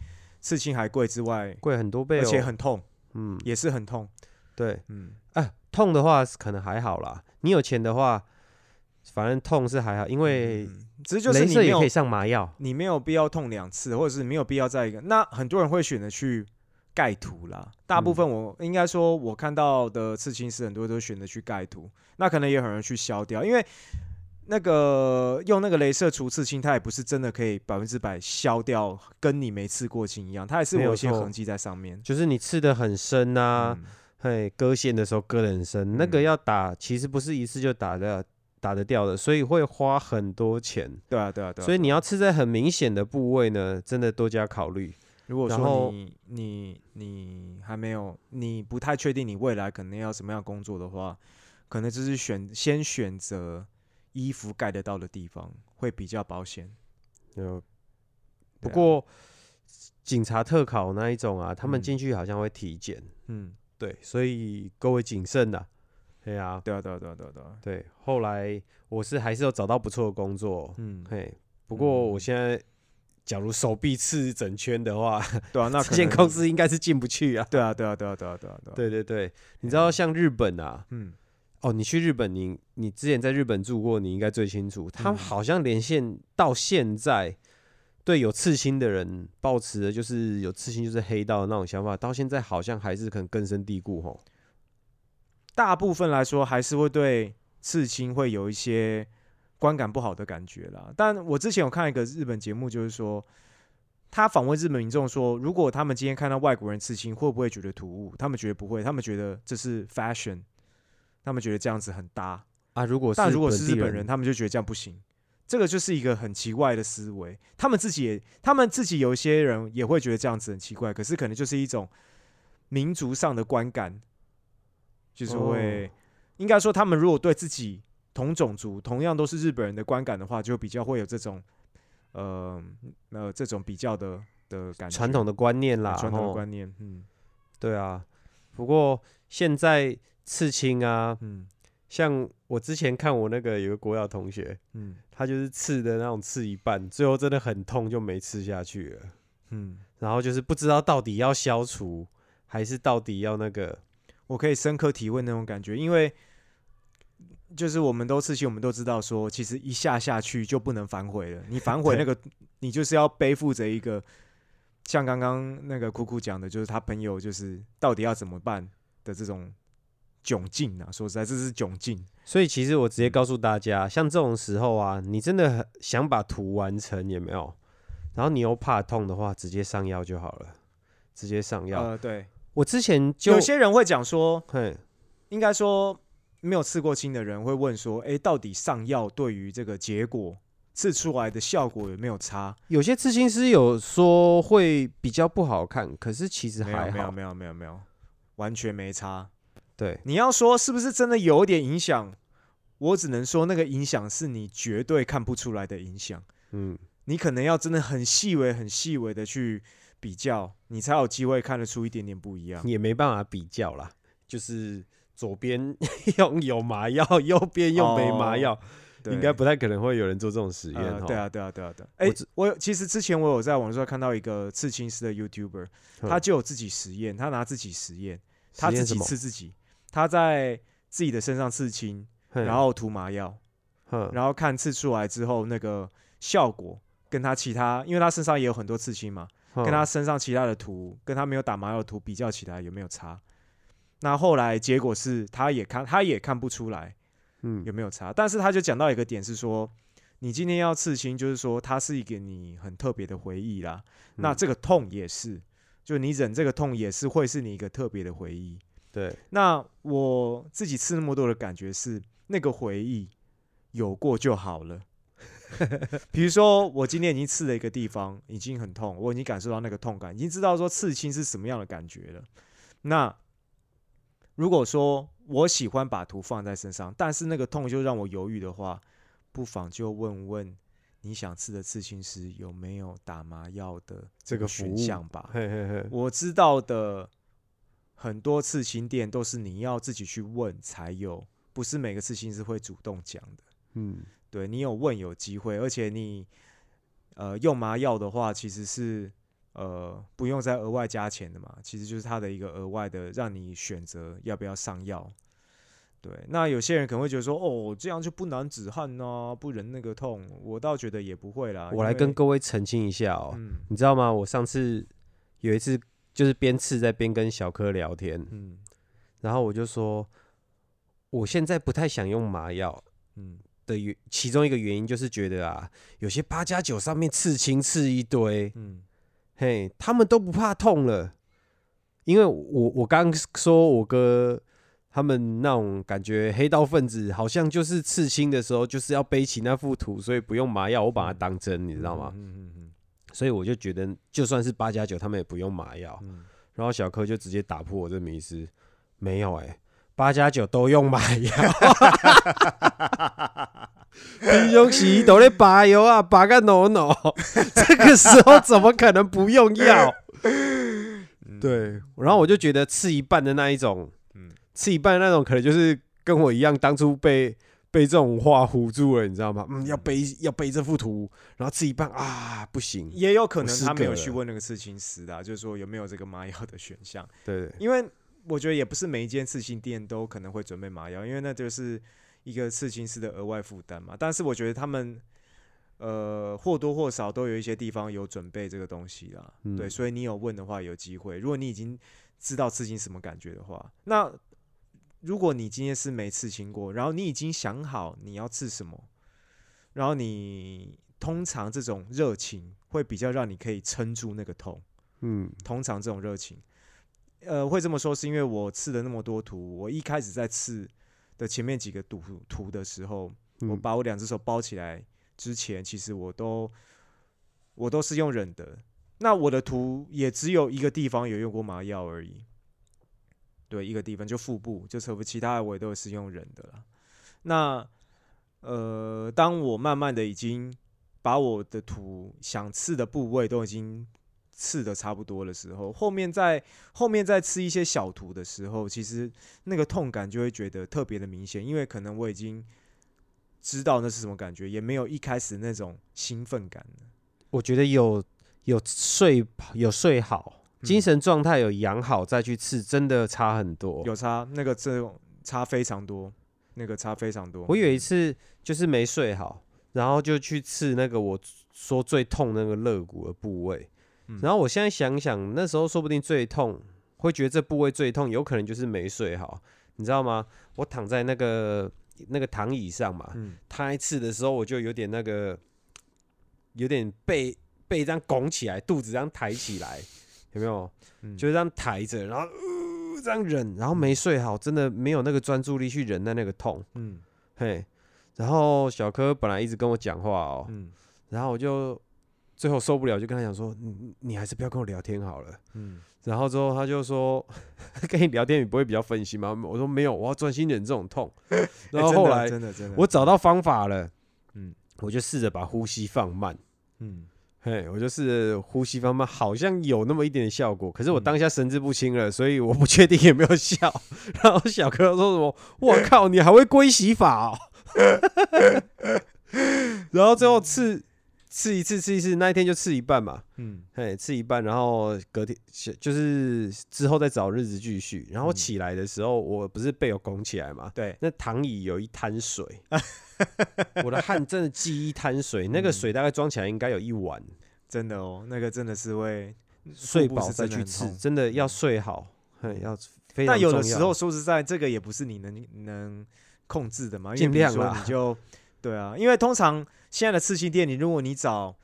刺青还贵之外，贵很多倍而哦，且很痛，嗯，也是很痛。对，嗯。哎、痛的话可能还好啦，你有钱的话，反正痛是还好，因为嗯只是就是镭你可以上麻药，你没有必要痛两次，或者是没有必要再一个。那很多人会选择去盖图啦。大部分我、应该说，我看到的刺青师很多都选择去盖图，那可能也有人去消掉，因为那个用那个镭射除刺青，它也不是真的可以百分之百消掉，跟你没刺过青一样，它还是没有有一些痕迹在上面。就是你刺的很深呐、嗯嘿，割线的时候割的很深，那个嗯要打其实不是一次就打的打得掉的，所以会花很多钱，对啊，对啊，对啊。所以你要刺在很明显的部位呢，真的多加考虑。如果说你你你还没有，你不太确定你未来可能要什么样工作的话，可能就是选先选择衣服盖得到的地方，会比较保险。就不过警察特考那一种啊，他们嗯进去好像会体检，嗯，对，所以各位谨慎呐。对啊，对啊，对啊，对啊，对啊，对啊，对，后来我是还是有找到不错的工作，嗯，嘿，不过我嗯现在假如手臂刺整圈的话，对啊，那这间可能公司应该是进不去啊。对啊，对啊，对啊，对啊，对啊，对啊，对对对，你知道像日本啊，嗯，哦，你去日本，你你之前在日本住过，你应该最清楚，他们嗯。好像连线到现在，对有刺青的人抱持的就是有刺青就是黑道的那种想法，到现在好像还是可能根深蒂固吼。大部分来说还是会对刺青会有一些观感不好的感觉啦。但我之前有看一个日本节目，就是说他访问日本民众说，如果他们今天看到外国人刺青，会不会觉得突兀？他们觉得不会，他们觉得这是 fashion，他们觉得这样子很搭。啊，如果是但如果是日本人，他们就觉得这样不行。这个就是一个很奇怪的思维，他们自己也，他们自己有一些人也会觉得这样子很奇怪，可是可能就是一种民族上的观感，就是会，哦应该说他们如果对自己同种族、同样都是日本人的观感的话，就比较会有这种，呃呃这种比较的的感觉，传统的观念啦，传统的观念，嗯对啊。不过现在刺青啊，嗯像我之前看我那个有个国小同学，嗯他就是刺的那种刺一半，最后真的很痛，就没刺下去了。嗯，然后就是不知道到底要消除，还是到底要那个，我可以深刻体会那种感觉，因为就是我们都刺青，我们都知道说，其实一下下去就不能反悔了。你反悔那个，你就是要背负着一个，像刚刚那个酷酷讲的，就是他朋友就是到底要怎么办的这种窘境啊。说实在，这是窘境。所以其实我直接告诉大家，像这种时候啊，你真的很想把图完成，也没有？然后你又怕痛的话，直接上药就好了，直接上药。呃，对，我之前就有些人会讲说，嘿，应该说没有刺过青的人会问说，诶，到底上药对于这个结果刺出来的效果有没有差？有些刺青师有说会比较不好看，可是其实还好。没有没有没有没有，完全没差。对，你要说是不是真的有点影响？我只能说那个影响是你绝对看不出来的影响。嗯，你可能要真的很细微、很细微的去比较，你才有机会看得出一点点不一样。也没办法比较啦，就是左边 用有麻药，右边用没麻药，对。应该不太可能会有人做这种实验对啊，对啊，对啊，对啊。哎、我有其实之前我有在网络上看到一个刺青师的 YouTuber，嗯。他就有自己实验，他拿自己实验，他自己刺自己，他在自己的身上刺青，然后涂麻药，然后看刺出来之后那个效果跟他其他，因为他身上也有很多刺青嘛，哼跟他身上其他的图，跟他没有打麻药的图比较起来有没有差？那后来结果是他也看他也看不出来嗯有没有差，但是他就讲到一个点是说，你今天要刺青，就是说它是一个你很特别的回忆啦。那嗯这个痛也是，就你忍这个痛也是会是你一个特别的回忆。对，那我自己刺那么多的感觉是，那个回忆有过就好了。比如说，我今天已经刺了一个地方，已经很痛，我已经感受到那个痛感，已经知道说刺青是什么样的感觉了。那如果说我喜欢把图放在身上，但是那个痛就让我犹豫的话，不妨就问问你想刺的刺青师有没有打麻药的这个选项吧。嘿嘿嘿，我知道的很多刺青店都是你要自己去问才有，不是每个刺青师会主动讲的。嗯，对你有问有机会，而且你呃用麻药的话，其实是呃不用再额外加钱的嘛，其实就是它的一个额外的让你选择要不要上药。对，那有些人可能会觉得说，哦，这样就不男子汉呐、不忍那个痛。我倒觉得也不会啦。我来跟各位澄清一下哦，嗯你知道吗？我上次有一次就是边刺在边跟小柯聊天，嗯然后我就说，我现在不太想用麻药嗯的原，其中一个原因就是觉得啊，有些八加九上面刺青刺一堆，嗯嘿，他们都不怕痛了，因为我我刚说我哥他们那种感觉黑道分子好像就是刺青的时候就是要背起那幅图，所以不用麻药，我把它当真，你知道吗？嗯嗯嗯所以我就觉得就算是八加九，他们也不用麻药。嗯然后小柯就直接打破我这迷思，没有哎、八加九都用麻药。平胸洗衣都在拔油啊，拔个挪挪，这个时候怎么可能不用药？对，然后我就觉得吃一半的那一种，嗯吃一半的那种，可能就是跟我一样，当初被被这种话唬住了，你知道吗？嗯，要背要背这幅图，然后吃一半啊，不行。也有可能他没有去问那个刺青师的啊、就是说有没有这个麻药的选项，对对，因为我觉得也不是每一间刺青店都可能会准备麻药，因为那就是一个刺青师的额外负担嘛。但是我觉得他们呃或多或少都有一些地方有准备这个东西啦，嗯对，所以你有问的话有机会。如果你已经知道刺青什么感觉的话，那如果你今天是没刺青过，然后你已经想好你要刺什么，然后你通常这种热情会比较让你可以撑住那个痛。嗯通常这种热情，呃，会这么说是因为我刺了那么多图，我一开始在刺的前面几个图图的时候，我嗯把我两只手包起来之前，其实我都我都是用忍的。那我的图也只有一个地方有用过麻药而已，对，一个地方就腹部，就侧腹，其他的我也都是用忍的啦。那呃，当我慢慢的已经把我的图想刺的部位都已经刺的差不多的时候，后面再后面再吃一些小图的时候，其实那个痛感就会觉得特别的明显，因为可能我已经知道那是什么感觉，也没有一开始那种兴奋感了。我觉得有有睡有睡好，精嗯神状态有养好再去刺，真的差很多。有差，那个这种差非常多，那个差非常多。我有一次就是没睡好，然后就去刺那个我说最痛那个肋骨的部位，嗯然后我现在想想，那时候说不定最痛，会觉得这部位最痛，有可能就是没睡好，你知道吗？我躺在那个那个躺椅上嘛，嗯他一次的时候，我就有点那个，有点背背这样拱起来，肚子这样抬起来，有没有？嗯，就这样抬着，然后、呃、这样忍，然后没睡好，真的没有那个专注力去忍耐那个痛，嗯嘿。然后小柯本来一直跟我讲话哦，嗯然后我就最后受不了，就跟他讲说，你你还是不要跟我聊天好了。嗯然后之后他就说，跟你聊天你不会比较分心吗？我说没有，我要专心忍这种痛。然后后来真的真的，我找到方法了，嗯我就试着把呼吸放慢，嗯嘿，我就试着呼吸放慢，好像有那么一点效果。可是我嗯当下神志不清了，所以我不确定有没有效。然后小哥说什么：“我靠，你还会归洗法哦！”然后最后刺刺一次，吃一次，那一天就吃一半嘛，嗯。嘿，吃一半，然后隔天就是之后再找日子继续。然后嗯。起来的时候，我不是被我拱起来嘛，对，那躺椅有一滩水，我的汗真的积一滩水，那个嗯。水大概装起来应该有一碗。真的哦，那个真的是会睡饱再去吃，真的要睡好，嘿，要非常但有的时候，说实在，这个也不是你能能控制的嘛，因为啦。你就对啊，因为通常现在的刺青店，你如果你找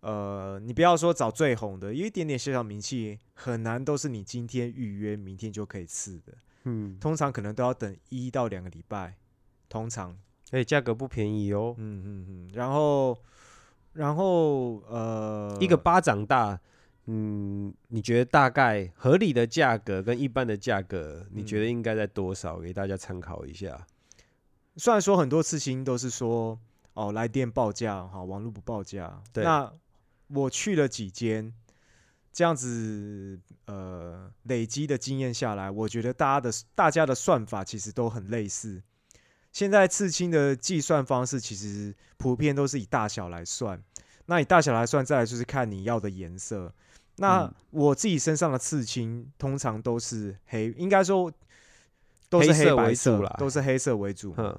呃，你不要说找最红的，有一点点小小名气，很难都是你今天预约，明天就可以刺的，嗯，通常可能都要等一到两个礼拜，通常，而且价格不便宜哦，嗯嗯嗯，然后然后呃，一个巴掌大，嗯，你觉得大概合理的价格跟一般的价格，你觉得嗯应该在多少？给大家参考一下。虽然说很多刺青都是说哦来电报价哈，网络不报价。对那我去了几间，这样子呃累积的经验下来，我觉得大家的大家的算法其实都很类似。现在刺青的计算方式其实普遍都是以大小来算，那以大小来算，再来就是看你要的颜色。那嗯我自己身上的刺青通常都是黑，应该说都是黑色为黑白色主啦都是黑色为主。嗯，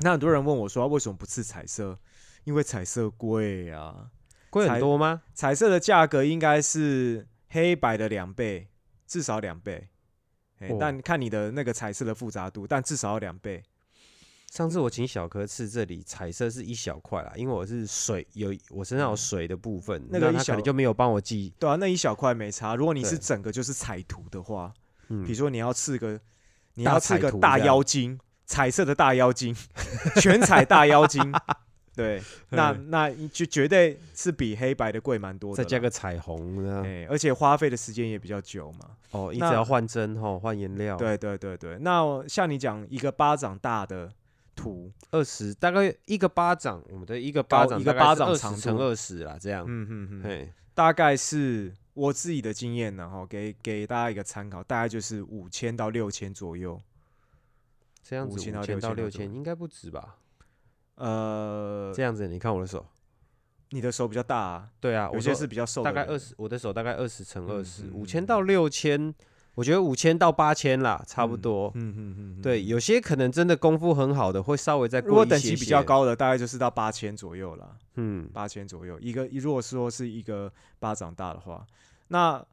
那很多人问我说，啊为什么不刺彩色？因为彩色贵啊，贵很多吗？彩色的价格应该是黑白的两倍，至少两倍。哎、哦但看你的那个彩色的复杂度，但至少要两倍。上次我请小柯刺这里彩色是一小块啦，因为我是水有我身上有水的部分，那个一小能就没有帮我记。对啊，那一小块没差。如果你是整个就是彩图的话，嗯比如说你要刺个，你要刺个大妖精，彩色的大妖精，全彩大妖精，对，那嗯那就绝对是比黑白的贵蛮多的。再加个彩虹呢？哎、而且花费的时间也比较久嘛。哦，一直要换针吼，换颜料。，对对对对，那像你讲一个巴掌大的，图，二十大概一个巴掌，我们的一个巴掌一个巴掌长乘二十啦，这样。嗯哼哼，嘿，大概是我自己的经验呢，哈给给大家一个参考，大概就是五千到六千左右。这样子五千到6000左右六千应该不止吧？呃，这样子，你看我的手，你的手比较大、啊，对啊，有些我说是比较瘦，大概二十，我的手大概二十乘二十，嗯五千到六千，我觉得五千到八千啦，差不多。嗯嗯嗯嗯，对，有些可能真的功夫很好的，会稍微再如果贵一些等级比较，高的，大概就是到八千左右啦。嗯，八千左右，一个如果说是一个巴掌大的话，那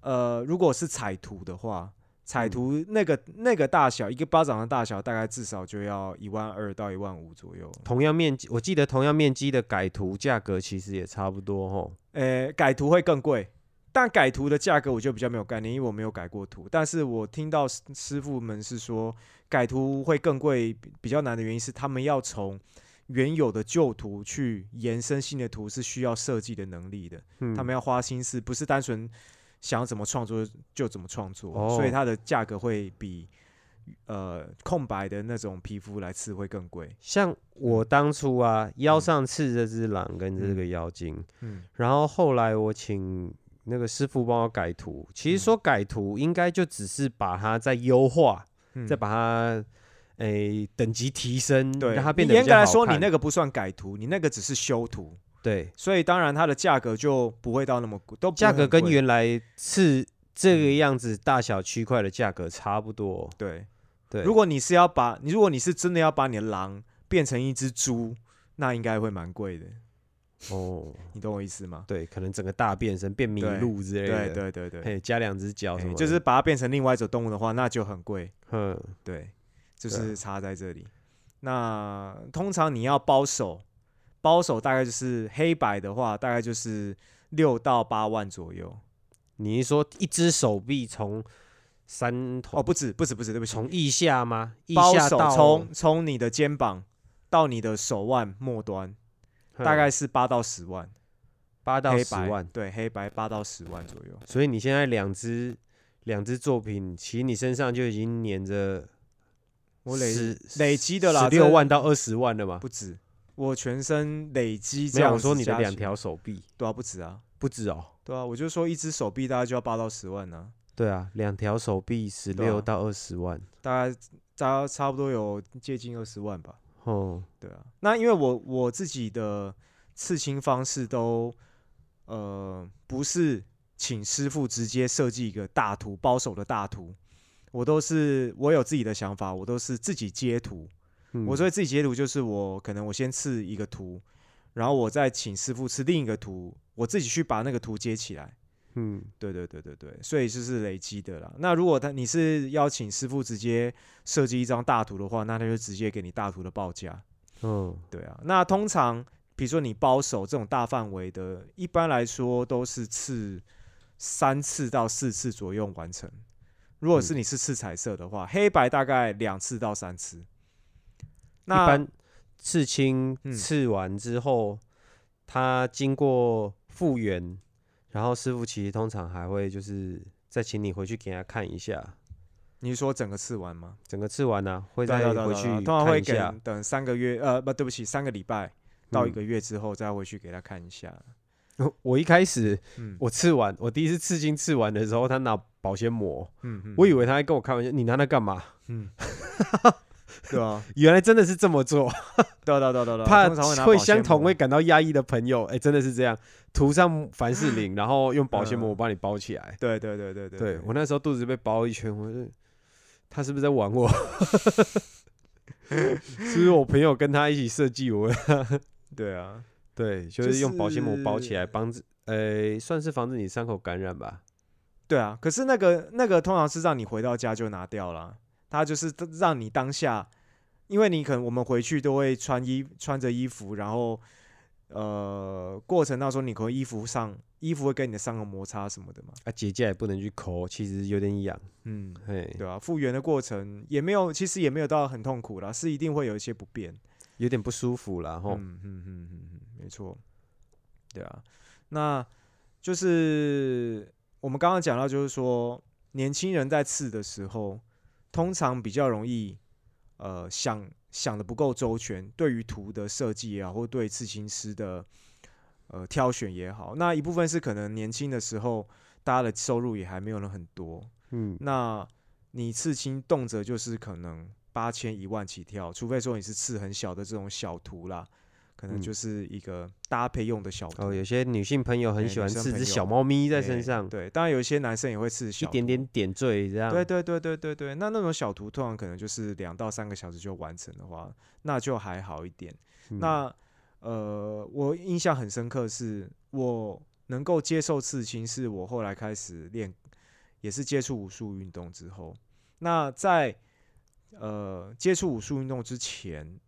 呃，如果是彩图的话，彩嗯图那个、那个大小，一个巴掌的大小，大概至少就要一万二到一万五左右。同样面积，我记得同样面积的改图价格其实也差不多吼。呃，改图会更贵，但改图的价格我就比较没有概念，因为我没有改过图。但是我听到师师傅们是说，改图会更贵，比比较难的原因是他们要从原有的旧图去延伸新的图，是需要设计的能力的。嗯，他们要花心思，不是单纯想怎么创作就怎么创作，哦所以它的价格会比呃空白的那种皮肤来刺会更贵。像我当初啊，腰上刺这只狼跟这嗯个妖精，嗯然后后来我请那个师傅帮我改图，其实嗯。说改图应该就只是把它再优化，嗯。再把它诶、等级提升，对让它变得严格来说，你那个不算改图，你那个只是修图，对。所以当然它的价格就不会到那么贵，都价格跟原来是这个样子大小区块的价格差不多。对。对，如果你是要把你，如果你是真的要把你的狼变成一只猪，那应该会蛮贵的，哦，你懂我意思吗？对，可能整个大变身变麋对鹿之类对的，对对对，嘿，加两只脚什么就是把它变成另外一种动物的话，那就很贵。嗯，对，就是差在这里。那通常你要包手，包手大概就是黑白的话，大概就是六到八万左右。你是说一只手臂从三头哦，不止，不止，不止，对不起，从腋下吗？腋包手下到从从你的肩膀到你的手腕末端，大概是八到十万，八到十万，对，黑白八到十万左右。所以你现在两只两只作品，其实你身上就已经粘着我累累积的啦，十六万到二十万了嘛？不止，我全身累积这没有，样我说你的两条，手臂对啊，不止啊，不止哦。对啊，我就说一只手臂大概就要八到十万呢、对啊，两条手臂十六到二十万。大概差差不多有接近二十万吧。哦，对啊，那因为我我自己的刺青方式都呃不是请师傅直接设计一个大图包手的大图，我都是我有自己的想法，我都是自己接图。嗯我所以自己截图就是我可能我先刺一个图，然后我再请师傅刺另一个图，我自己去把那个图接起来。嗯，对对对对对，所以就是累积的啦。那如果他你是邀请师傅直接设计一张大图的话，那他就直接给你大图的报价。嗯，对啊，那通常比如说你包手这种大范围的，一般来说都是次三次到四次左右完成。如果是你是次彩色的话，黑白大概两次到三次。一那般刺青嗯刺完之后，它经过复原，然后师傅其实通常还会就是再请你回去给他看一下，你是说整个刺完吗？整个刺完呢、会对再回去通常会看一下等。三个月，呃，不对不起，三个礼拜到一嗯个月之后再回去给他看一下。我一开始嗯我刺完，我第一次刺青刺完的时候，他拿保鲜膜，嗯嗯，我以为他在跟我开玩笑，你拿那干嘛？嗯，对啊，原来真的是这么做，对啊对啊对啊对怕会相同会感到压抑的朋友，哎、真的是这样，涂上凡士林，然后用保鲜膜嗯帮你包起来。对对对对对对我那时候肚子被包一圈，我就他是不是在玩我？是不是我朋友跟他一起设计我？对啊，对，就就是用保鲜膜包起来，是防止呃，算是防止你伤口感染吧。对啊，可是那个那个通常是让你回到家就拿掉了，它就是让你当下，因为你可能我们回去都会穿衣穿着衣服，然后呃过程当中你可能衣服上衣服会跟你的伤口摩擦什么的嘛，啊，结痂也不能去抠，其实有点痒。嗯，嘿，对啊，复原的过程也没有，其实也没有到很痛苦啦，是一定会有一些不便。有点不舒服啦。吼。嗯嗯嗯嗯嗯，没错。对啊，那就是我们刚刚讲到，就是说年轻人在刺的时候，通常比较容易呃想想的不够周全，对于图的设计也好，或对刺青师的呃挑选也好，那一部分是可能年轻的时候大家的收入也还没有人很多，嗯，那你刺青动辄就是可能八千一万起跳，除非说你是刺很小的这种小图啦，可能嗯就是一个搭配用的小图。哦，有些女性朋友很哎喜欢刺只小猫咪在哎身上，对，当然有一些男生也会刺一点点点缀这样。对对对对对对，那那种小图通常可能就是两到三个小时就完成的话，那就还好一点。嗯那呃，我印象很深刻是，我能够接受刺青，是我后来开始练，也是接触武术运动之后。那在呃接触武术运动之前，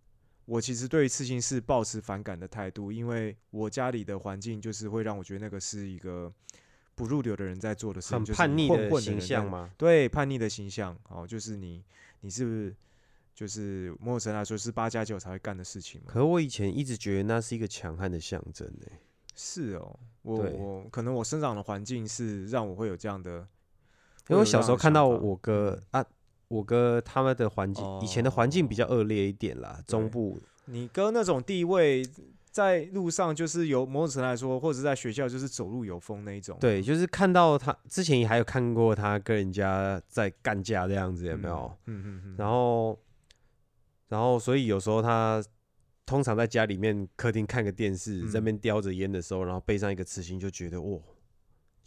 我其实对于刺青是抱持反感的态度，因为我家里的环境就是会让我觉得那个是一个不入流的人在做的事情，很就是叛逆的形象嘛。对叛逆的形象，哦，就是你你是不是就是某种程度来说是八加九才会干的事情嘛？可我以前一直觉得那是一个强悍的象征呢。是哦，我我可能我生长的环境是让我会有这样的，因为我小时候看到我这哥啊，我哥他们的环境，以前的环境比较恶劣一点啦，中部你哥那种地位，在路上就是有某种程度来说，或者在学校就是走路有风那一种，对，就是看到他之前也还有看过他跟人家在干架这样子，有没有？嗯？嗯嗯嗯，然后，然后所以有时候他通常在家里面客厅看个电视，在那嗯边叼着烟的时候，然后背上一个刺青，就觉得哇，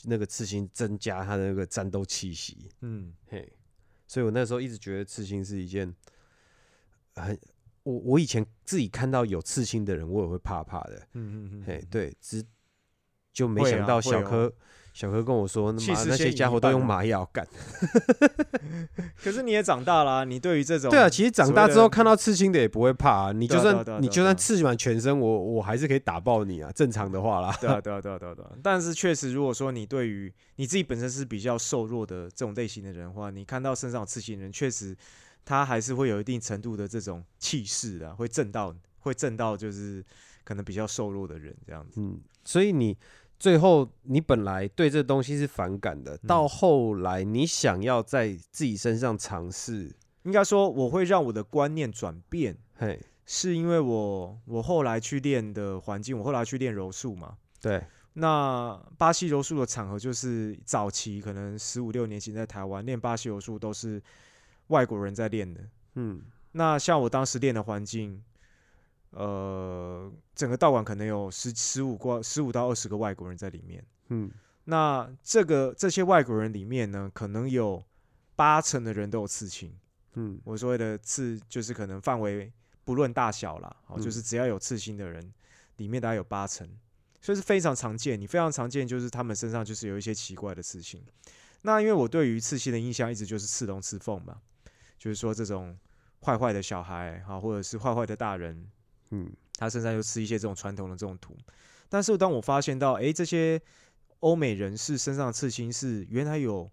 那个刺青增加他的那个战斗气息。嗯嘿，所以我那时候一直觉得刺青是一件很，我我以前自己看到有刺青的人，我也会怕怕的。嗯嗯嗯，嘿，对，只就没想到啊会哦小哥、跟我说，妈那些气势先家伙都用麻药干。可是你也长大啦，你对于这种 对啊，其实长大之后看到刺青的也不会怕、啊，你就算你就算刺满全身，我我还是可以打爆你啊，正常的话啦。对啊，对啊，对啊，对啊，对啊。但是确实，如果说你对于你自己本身是比较瘦弱的这种类型的人的话，你看到身上有刺青的人，确实他还是会有一定程度的这种气势的，会震到，会震到，就是可能比较瘦弱的人这样子。嗯，所以你最后你本来对这东西是反感的，到后来你想要在自己身上尝试，应该说，我会让我的观念转变，嘿，是因为我我后来去练的环境，我后来去练柔术嘛。对，那巴西柔术的场合就是早期可能十五六年前在台湾练巴西柔术都是外国人在练的。嗯那像我当时练的环境，呃，整个道馆可能有十十五个、十五到二十个外国人在里面。嗯那这个这些外国人里面呢，可能有八成的人都有刺青。嗯我所谓的刺，就是可能范围不论大小啦，哦，嗯就是只要有刺青的人，里面大概有八成，所以是非常常见。你非常常见，就是他们身上就是有一些奇怪的刺青。那因为我对于刺青的印象一直就是刺龙刺凤嘛，就是说这种坏坏的小孩啊，或者是坏坏的大人，嗯他身上就吃一些这种传统的这种图。但是当我发现到，诶，这些欧美人士身上的刺青是原来有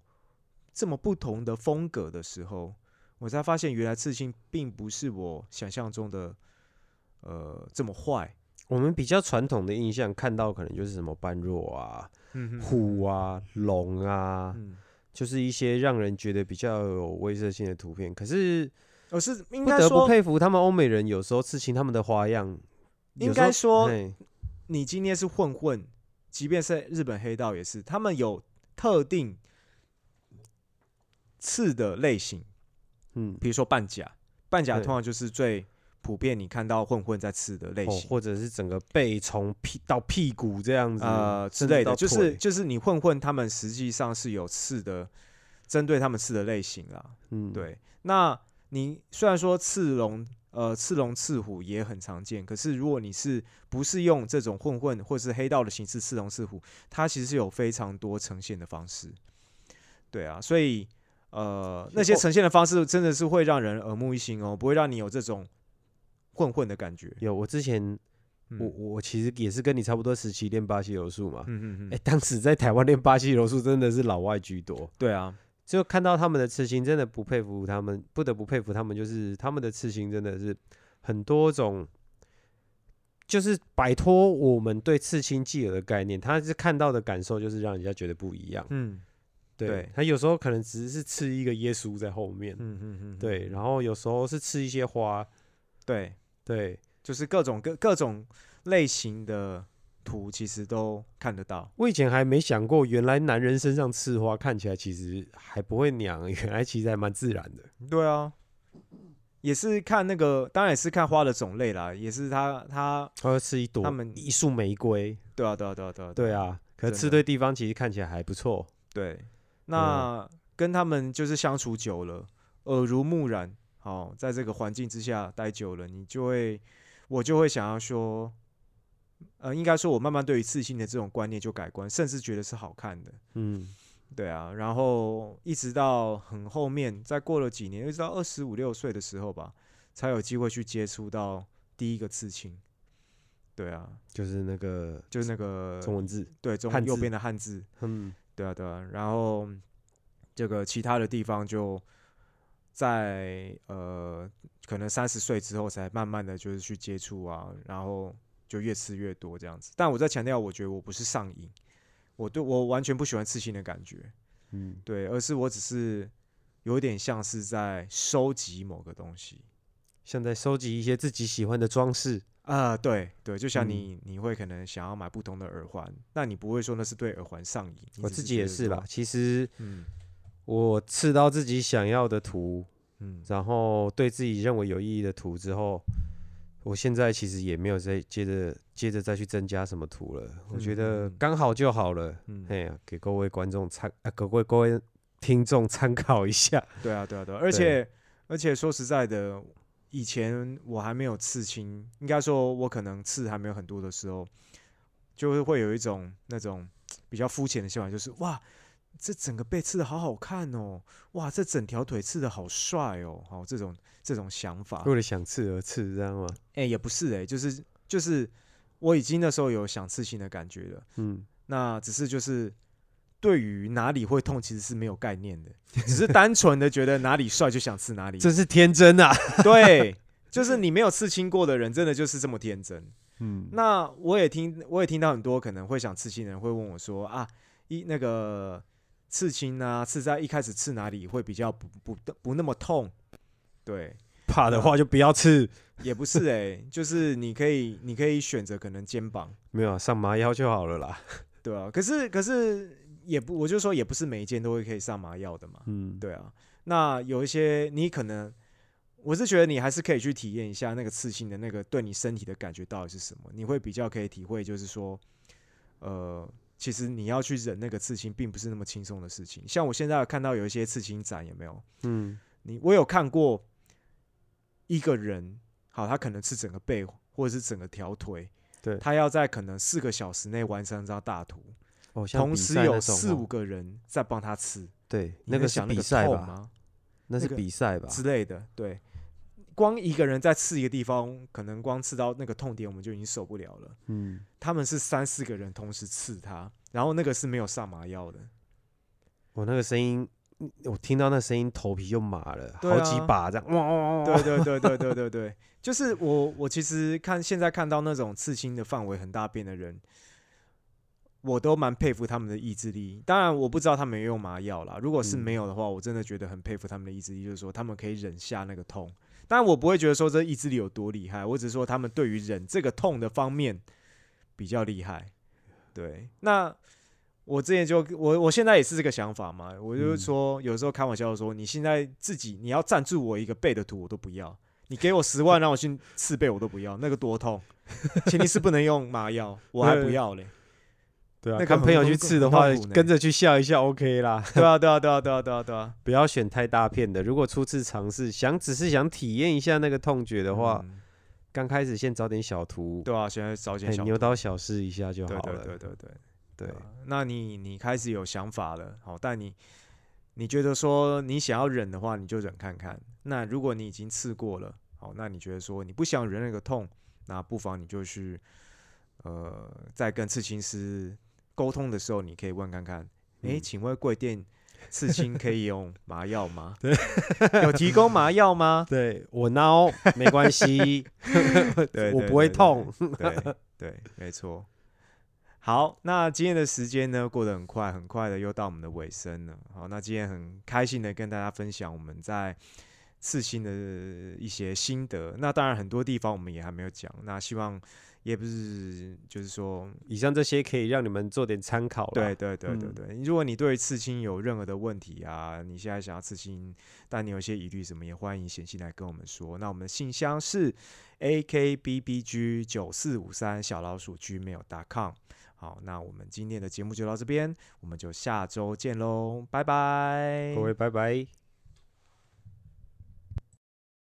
这么不同的风格的时候，我才发现原来刺青并不是我想象中的呃这么坏。我们比较传统的印象看到可能就是什么般若啊、嗯虎啊、龙啊，嗯，就是一些让人觉得比较有威慑性的图片。可是我是应不得不佩服他们欧美人，有时候刺青他们的花样，有应时候该说嘿。你今天是混混，即便是日本黑道也是，他们有特定刺的类型。嗯，比如说半甲，半甲对通常就是最普遍你看到混混在刺的类哦型，或者是整个背从屁到屁股这样子，呃之甚至类的，就是腿。就是你混混他们实际上是有刺的，针对他们刺的类型啦。嗯，对，那你虽然说刺龙，呃，刺龙刺虎也很常见，可是如果你是不是用这种混混或是黑道的形式刺龙刺虎，它其实是有非常多呈现的方式。对啊，所以呃，那些哦呈现的方式真的是会让人耳目一新哦，不会让你有这种混混的感觉。有我之前嗯我我其实也是跟你差不多时期练巴西柔术嘛，嗯嗯嗯，哎，当时在台湾练巴西柔术真的是老外居多，对啊，就看到他们的刺青，真的不佩服他们，不得不佩服他们，就是他们的刺青真的是很多种，就是摆脱我们对刺青既有的概念，他是看到的感受就是让人家觉得不一样。嗯对对他有时候可能只是刺一个耶稣在后面，嗯嗯嗯，对，然后有时候是刺一些花，对，对，就是各种各各种类型的图，其实都看得到。我以前还没想过，原来男人身上刺花看起来其实还不会娘，原来其实还蛮自然的。对啊，也是看那个，当然也是看花的种类啦，也是他他，他会刺一朵，他们一束玫瑰，对啊，对啊，对啊，对啊，对啊，可是对地方其实看起来还不错。对，那跟他们就是相处久了，耳濡目染，好，在这个环境之下待久了，你就会，我就会想要说，呃，应该说，我慢慢对于刺青的这种观念就改观，甚至觉得是好看的。嗯，对啊，然后一直到很后面，再过了几年，一直到二十五六岁的时候吧，才有机会去接触到第一个刺青。对啊，就是那个就是那个中文字，对中右边的汉字，嗯，对啊，对啊，然后这个其他的地方就在呃，可能三十岁之后才慢慢的就是去接触啊，然后就越吃越多这样子。但我在强调，我觉得我不是上瘾，我对我完全不喜欢刺青的感觉，嗯，对，而是我只是有点像是在收集某个东西。像在收集一些自己喜欢的装饰。啊，对对，就像嗯。你、你会可能想要买不同的耳环，那你不会说那是对耳环上瘾，我自己也是啦，，其实嗯。我刺到自己想要的图，嗯，然后对自己认为有意义的图之后，我现在其实也没有再接着接着再去增加什么图了。我觉嗯得刚好就好了。嗯哎呀，给各位观众参啊，各位各位听众参考一下。对啊，对啊，对啊，而且而且说实在的，以前我还没有刺青，应该说我可能刺还没有很多的时候，就是会有一种那种比较肤浅的想法，就是哇，这整个背刺的好好看哦，哇，这整条腿刺的好帅哦，好这种这种想法，为了想刺而刺，知道吗？哎、也不是哎、就是就是我已经那时候有想刺青的感觉了。嗯，那只是就是对于哪里会痛其实是没有概念的，只是单纯的觉得哪里帅就想刺哪里。真是天真啊。对，就是你没有刺青过的人，真的就是这么天真。嗯，那我也听我也听到很多可能会想刺青的人会问我说啊，一那个刺青啊，刺在一开始刺哪里会比较不不不那么痛？对，怕的话就不要刺。也不是哎、就是你可以你可以选择可能肩膀。没有啊上麻药就好了啦。对啊，可是可是也不，我就说也不是每一件都会可以上麻药的嘛。嗯，对啊，那有一些你可能，我是觉得你还是可以去体验一下那个刺青的那个对你身体的感觉到底是什么，你会比较可以体会，就是说，呃，其实你要去忍那个刺青，并不是那么轻松的事情。像我现在有看到有一些刺青展，有没有？嗯，你我有看过一个人，好，他可能是整个背或者是整个条腿，对他要在可能四个小时内完成这张大图。哦，同时有四五个人在帮他刺，对，那个是比能想个赛吧？痛吗？那是个比赛吧？之类的，对。光一个人在刺一个地方，可能光刺到那个痛点，我们就已经受不了了。嗯，他们是三四个人同时刺他，然后那个是没有上麻药的。我那个声音，嗯我听到那声音，头皮就麻了，对好几啊把这样。哇哇哇哇！对对对对对对对，就是我我其实看现在看到那种刺青的范围很大变的人，我都蛮佩服他们的意志力。当然我不知道他们有用麻药啦，如果是嗯没有的话，我真的觉得很佩服他们的意志力，就是说他们可以忍下那个痛。当然我不会觉得说这意志力有多厉害，我只是说他们对于忍这个痛的方面比较厉害。对，那我之前就我我现在也是这个想法嘛，我就说、有时候开玩笑说，你现在自己你要赞助我一个背的图，我都不要。你给我十万让我去刺背，我都不要，那个多痛，前提是不能用麻药，我还不要嘞。对啊，那个跟朋友去刺的话跟着去笑一笑 OK 啦。对啊，对啊，对啊，对啊，对啊，对啊。不要选太大片的。如果初次尝试，想只是想体验一下那个痛觉的话，嗯刚开始先找点小图，对啊，现在找点小牛刀小试一下就好了。对对对对啊那你你开始有想法了，好，但你你觉得说你想要忍的话，你就忍看看。那如果你已经刺过了，好，那你觉得说你不想忍那个痛，那不妨你就去呃，在跟刺青师沟通的时候，你可以问看看，诶，嗯请问贵店刺青可以用麻药吗？有提供麻药吗？对我挠没关系，对，我对对不会痛。对对，没错。好，那今天的时间呢过得很快，很快的又到我们的尾声了。好，那今天很开心的跟大家分享我们在刺青的一些心得。那当然很多地方我们也还没有讲，那希望也不是就是说，以上这些可以让你们做点参考啦。对对对对嗯对。如果你对刺青有任何的问题啊，你现在想要刺青，但你有些疑虑什么，也欢迎写信来跟我们说。那我们的信箱是 a k b b g 九四五三小老鼠 gmail.com。好，那我们今天的节目就到这边，我们就下周见喽，拜拜，各位拜拜。